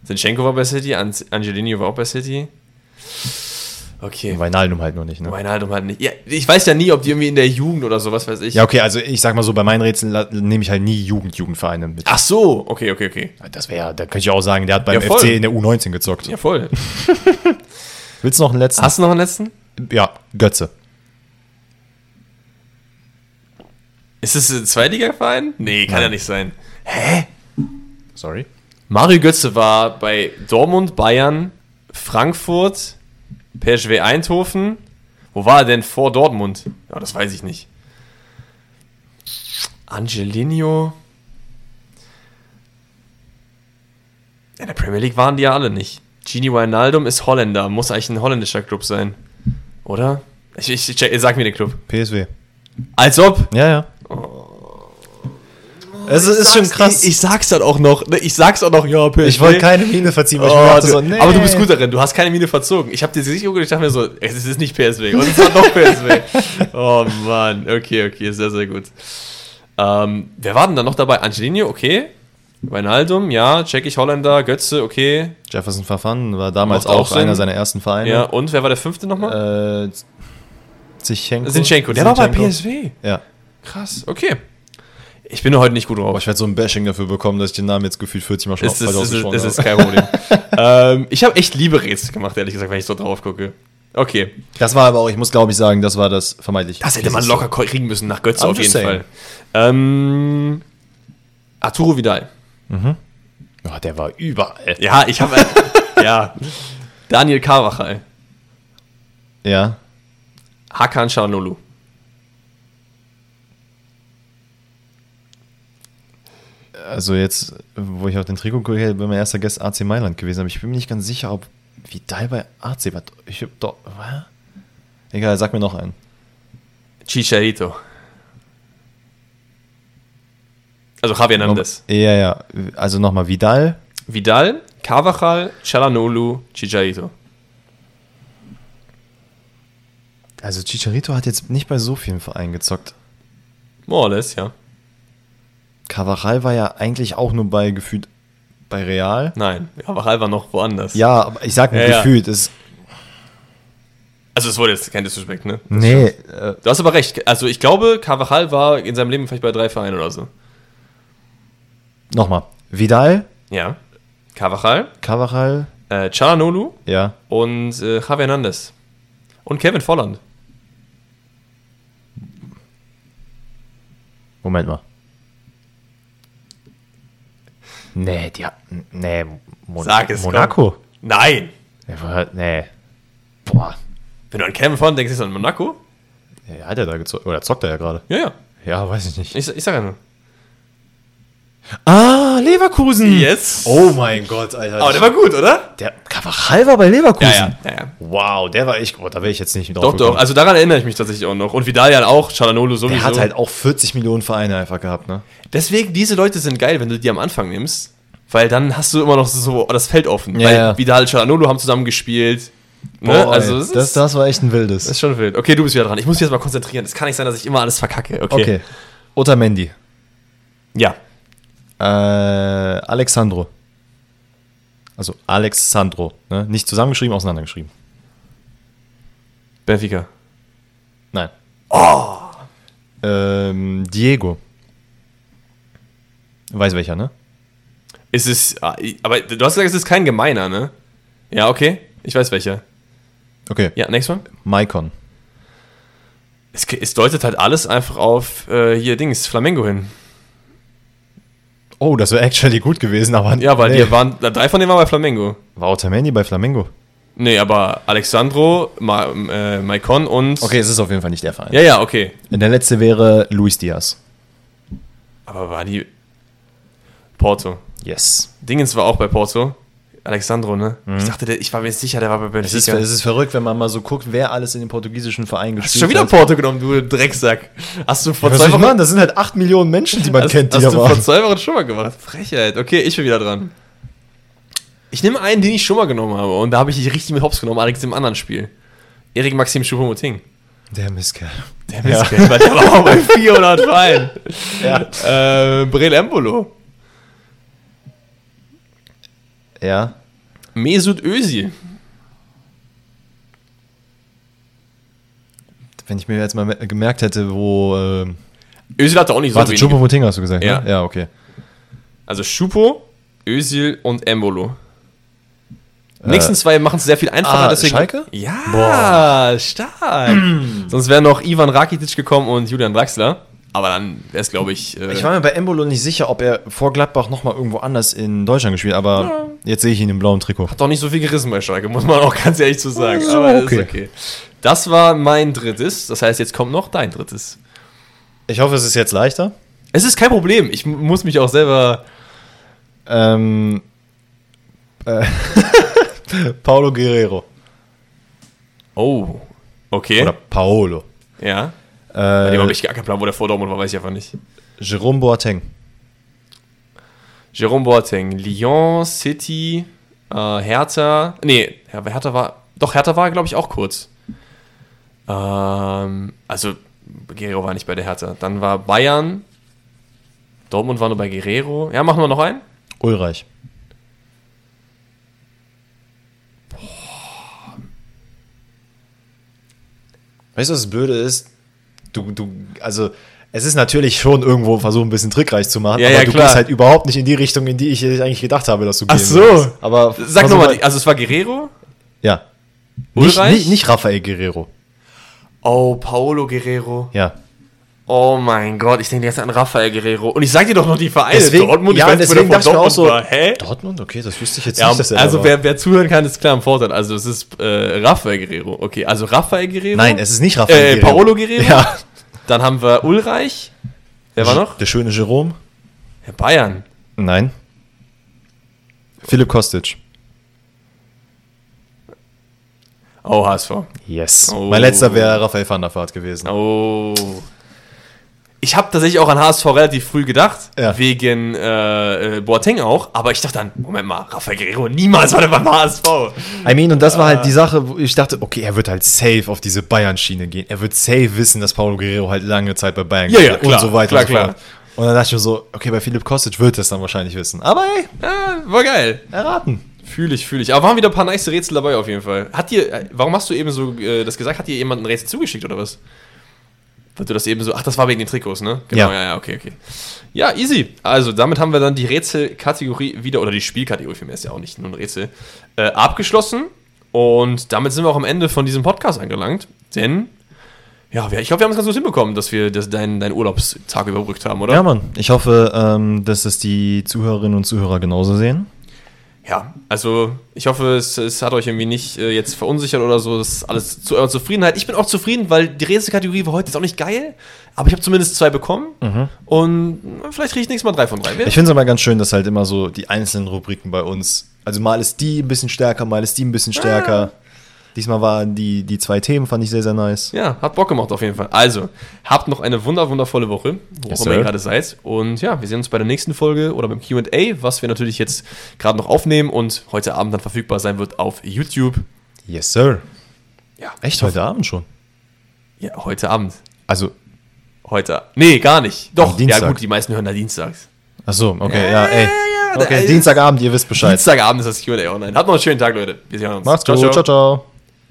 Zinchenko war bei City, An Angelino war auch bei City. Okay.
Weinaldum halt nur nicht, ne?
Wijnaldum halt nicht. Ja, ich weiß ja nie, ob die irgendwie in der Jugend oder sowas weiß ich.
Ja, okay, also ich sag mal so, bei meinen Rätseln nehme ich halt nie Jugend-Jugendvereine mit.
Ach so, okay, okay, okay.
Das wäre, da könnte ich auch sagen, der hat beim
Ja.
FC in der U19 gezockt.
Ja, voll. [laughs]
Willst du noch einen letzten?
Hast du noch einen letzten?
Ja, Götze.
Ist es ein Zweitliga-Verein? Nee, kann
Nein.
ja nicht sein.
Sorry.
Mario Götze war bei Dortmund, Bayern, Frankfurt, PSV Eindhoven. Wo war er denn vor Dortmund? Ja, das weiß ich nicht. Angelino. In der Premier League waren die ja alle nicht. Gini Wijnaldum ist Holländer. Muss eigentlich ein holländischer Club sein. Oder? Ich, ich, ich sag mir den Club.
PSW.
Als ob.
Ja, ja. Es ist, ist schon krass.
Ich, ich sag's dann auch noch. ne, Ich sag's auch noch, ja, PSV.
Ich wollte keine Miene verziehen,
Oh, du,
so, nee.
Aber du bist gut darin, du hast keine Miene verzogen. Ich habe dir sicher geguckt, ich dachte mir so, es ist nicht PSW. Und es war doch PSW. oh Mann, okay, okay, sehr, sehr gut. Ähm, wer war denn da noch dabei? Angelino, okay. Wijnaldum, ja. Tschechisch, Holländer, Götze, okay.
Jefferson Verfan war damals
Macht auch
auch, einer
Sinn.
seiner ersten Vereine.
Ja, und wer war der fünfte nochmal?
Äh, Zinchenko.
Sinchenko, der war bei
Zinchenko.
PSW.
Ja.
Krass, okay. Ich bin heute nicht gut
Aber
drauf.
ich werde so ein Bashing dafür bekommen, dass ich den Namen jetzt gefühlt 40 Mal schon
ist, ist, es ist
habe.
kein Problem. [laughs] ähm, ich habe echt liebe Rätsel gemacht, ehrlich gesagt, wenn ich so drauf gucke. Okay.
Das war aber auch, ich muss glaube ich sagen, das war das vermeintlich.
Das hätte man locker kriegen müssen nach Götze
I'm
auf jeden
saying.
Fall. Ähm, Arturo Vidal.
Ja, der war überall.
Ja, ich habe. [laughs] ja. Daniel Carvajal.
Ja.
Hakan Çalhanoğlu.
Also jetzt, wo ich auf den Trikot gucke, wäre mein erster Guest AC Mailand gewesen, aber ich bin mir nicht ganz sicher, ob Vidal bei AC war. Ich hab doch. Was? Egal, sag mir noch einen.
Chicharito. Also Javier Hernandez.
Ja, ja. Also nochmal Vidal.
Vidal, Carvajal, Çalhanoğlu, Chicharito.
Also Chicharito hat jetzt nicht bei so vielen Vereinen gezockt.
More or less, ja.
Carvajal war ja eigentlich auch nur bei gefühlt bei Real.
Nein, Carvajal war noch woanders.
Ja, aber ich sag nur
Ja, ja.
gefühlt. Ist,
Also es wurde jetzt kein Disrespect, ne?
nee, äh,
Du hast aber recht. Also ich glaube, Carvajal war in seinem Leben vielleicht bei drei Vereinen oder so.
nochmal. Vidal,
Ja. Carvajal,
Carvajal,
äh, Çalhanoğlu
ja.
und äh, Javier Hernandez. Und Kevin Volland.
Moment mal. Nee, die hat. Nee, Mon
Sag es,
Monaco.
Nein!
Der war, nee. Boah.
Wenn du an Kevin Volland denkst, ist in Monaco?
Ja, hat er da gezockt? Oder zockt er ja gerade?
Ja, ja.
Ja, weiß ich nicht.
Ich, ich sag ja nur.
Ah, Leverkusen!
Yes.
Oh mein Gott, Alter.
Aber der war gut, oder?
der Carvajal war bei Leverkusen.
Ja, ja.
Wow, der war echt. Oh, da wäre ich jetzt nicht drauf
Doch, doch. Also daran erinnere ich mich tatsächlich auch noch. Und Vidal ja auch, Çalhanoğlu sowieso.
Der hat halt auch 40 Millionen Vereine einfach gehabt, ne?
Deswegen, diese Leute sind geil, wenn du die am Anfang nimmst. Weil dann hast du immer noch so das Feld offen.
Ja,
weil
ja.
Vidal, Çalhanoğlu haben zusammen gespielt. Ne?
Boah,
also
das,
ist,
das war echt ein wildes.
das ist schon wild. Okay, du bist wieder dran. Ich muss mich jetzt mal konzentrieren. Es kann nicht sein, dass ich immer alles verkacke. Okay.
okay. Otamendi.
Ja.
Äh, Alexandro. Also Alexandro. Ne? Nicht zusammengeschrieben, auseinandergeschrieben.
Benfica.
Nein. Oh! Ähm, Diego. Weiß welcher, ne?
Ist es. ah, Aber du hast gesagt, es ist kein gemeiner, ne? Ja, okay. Ich weiß welcher.
Okay.
Ja, next one.
Maikon.
Es, es deutet halt alles einfach auf äh, hier Dings, Flamengo hin.
Oh, das wäre actually gut gewesen, aber.
Ja, weil die waren, drei von denen waren bei Flamengo.
War Otamendi bei Flamengo?
Nee, aber Alexandro, Ma, äh, Maicon und.
Okay, es ist auf jeden Fall nicht der Verein.
Ja, ja, okay.
Der letzte wäre Luis Diaz.
Aber war die. Porto.
Yes.
Dingens war auch bei Porto. Alexandro, ne? Mhm. Ich dachte, der, ich war mir sicher, der war bei
Benfica. Es ist, es ist verrückt, wenn man mal so guckt, wer alles in den portugiesischen Vereinen
gespielt hat. Hast du schon wieder hat. Porto genommen, du Drecksack. Hast du vor
ja, zwei Wochen... Machen? Das sind halt 8 Millionen Menschen, die man
hast,
kennt,
die Hast du vor zwei Wochen schon mal gemacht. Frechheit. Okay, ich bin wieder dran. Ich nehme einen, den ich schon mal genommen habe. Und da habe ich dich richtig mit Hops genommen, Alex im anderen Spiel. Erik Maxim Choupo-Moting.
Der Misskerl.
Der Misskerl, ja. der war auch bei 400 Fallen. Ja. Äh, Brel Embolo.
Ja.
Mesut Özil.
Wenn ich mir jetzt mal gemerkt hätte, wo. Äh,
Özil hatte auch nicht so
Warte, Chupo Moting hast du gesagt,
ja.
Ne? Ja, okay.
Also Schupo, Özil und Embolo. Die nächsten äh, zwei machen es sehr viel einfacher.
Ah, deswegen, Schalke?
Ja, Boah. stark. [clears throat] Sonst wären noch Ivan Rakitic gekommen und Julian Draxler. Aber dann wäre es, glaube ich.
Äh ich war mir bei Embolo nicht sicher, ob er vor Gladbach nochmal irgendwo anders in Deutschland gespielt hat, aber ja. jetzt sehe ich ihn im blauen Trikot.
Hat doch nicht so viel gerissen bei Schalke, muss man auch ganz ehrlich zu so sagen. So, aber okay. okay. Das war mein drittes. Das heißt, jetzt kommt noch dein drittes.
Ich hoffe, es ist jetzt leichter.
Es ist kein Problem. Ich muss mich auch selber.
Ähm. Äh, [laughs] Paulo Guerrero.
Oh, okay.
Oder Paolo.
Ja. Äh, dem habe ich gar keinen Plan, wo der vor Dortmund war, weiß ich einfach nicht.
Jerome Boateng.
Jerome Boateng. Lyon, City, äh, Hertha. Nee, Hertha war. Doch, Hertha war, glaube ich, auch kurz. Ähm, also, Guerrero war nicht bei der Hertha. Dann war Bayern. Dortmund war nur bei Guerrero. Ja, machen wir noch einen?
Ulreich. Weißt du, was das Blöde ist? Du, du, also es ist natürlich schon irgendwo versucht, ein bisschen trickreich zu machen,
ja, aber ja,
du
klar.
gehst halt überhaupt nicht in die Richtung, in die ich eigentlich gedacht habe, dass du
gehen Ach so. Willst.
Aber
Sag nochmal, also es war Guerrero?
Ja.
Nicht,
nicht, nicht Rafael Guerrero.
Oh, Paolo Guerrero.
Ja.
Oh mein Gott, ich denke jetzt an Rafael Guerrero. Und ich sag dir doch noch die Vereine.
Deswegen,
Dortmund,
ja,
ich
weiß, deswegen ich mir auch so,
war. Hä?
Dortmund? Okay, das wüsste ich jetzt
ja,
nicht.
Also wer, wer zuhören kann, ist klar im Vorteil. Also es ist äh, Rafael Guerrero. Okay, also Rafael Guerrero.
Nein, es ist nicht Rafael
äh, Guerrero. Paolo Guerrero.
Ja.
Dann haben wir Ulreich. Wer war noch?
Der schöne Jerome.
Ja, Bayern.
Nein. Philipp Kostic.
Oh, HSV.
Yes. Oh. Mein letzter wäre Raphael van der Vaart gewesen.
Oh. Ich habe tatsächlich auch an HSV relativ früh gedacht,
ja.
wegen äh, äh, Boateng auch, aber ich dachte dann, Moment mal, Rafael Guerrero, niemals war der beim HSV.
I mean, und das war halt die Sache, wo ich dachte, okay, er wird halt safe auf diese Bayern-Schiene gehen. Er wird safe wissen, dass Paulo Guerrero halt lange Zeit bei Bayern
ja, ja, klar,
und so weiter
klar, und so klar.
Und dann dachte ich mir so, okay, bei Philipp Kostic wird es dann wahrscheinlich wissen. Aber ey,
ja, war geil.
Erraten.
Fühle ich, fühle ich. Aber waren wieder ein paar nice Rätsel dabei auf jeden Fall. Hat dir, äh, warum hast du eben so äh, das gesagt? Hat dir jemand ein Rätsel zugeschickt oder was? Weil du das eben so. Ach, das war wegen den Trikots, ne?
Genau,
ja, ja, okay, okay. Ja, easy. Also, damit haben wir dann die Rätselkategorie wieder, oder die Spielkategorie, für mich ist ja auch nicht nur ein Rätsel, äh, abgeschlossen. Und damit sind wir auch am Ende von diesem Podcast angelangt. Denn, ja, ich glaube, wir haben es ganz gut hinbekommen, dass wir das, deinen, deinen Urlaubstag überbrückt haben, oder?
Ja, Mann. Ich hoffe, ähm, dass es die Zuhörerinnen und Zuhörer genauso sehen
ja, also ich hoffe, es, es hat euch irgendwie nicht äh, jetzt verunsichert oder so. Das ist alles zu eurer Zufriedenheit. Ich bin auch zufrieden, weil die Rätselkategorie war heute jetzt auch nicht geil, aber ich habe zumindest zwei bekommen mhm. und vielleicht kriege ich nächstes Mal drei von drei.
Ich finde es aber ganz schön, dass halt immer so die einzelnen Rubriken bei uns, also mal ist die ein bisschen stärker, mal ist die ein bisschen stärker. Ja. Diesmal waren die, die zwei Themen, fand ich sehr, sehr nice.
Ja, hat Bock gemacht auf jeden Fall. Also, habt noch eine wunder, wundervolle Woche, wo yes, ihr gerade seid. Und ja, wir sehen uns bei der nächsten Folge oder beim QA, was wir natürlich jetzt gerade noch aufnehmen und heute Abend dann verfügbar sein wird auf YouTube.
Yes, sir.
Ja.
Echt heute Abend schon?
Ja, heute Abend.
Also.
Heute. Nee, gar nicht. Doch, ja gut, die meisten hören da dienstags.
Ach so, okay, ja, ja ey. Ja, okay, Dienstagabend, ihr wisst Bescheid.
Dienstagabend ist das QA online. Habt noch einen schönen Tag, Leute.
Wir sehen uns. Macht's gut, ciao, ciao. ciao.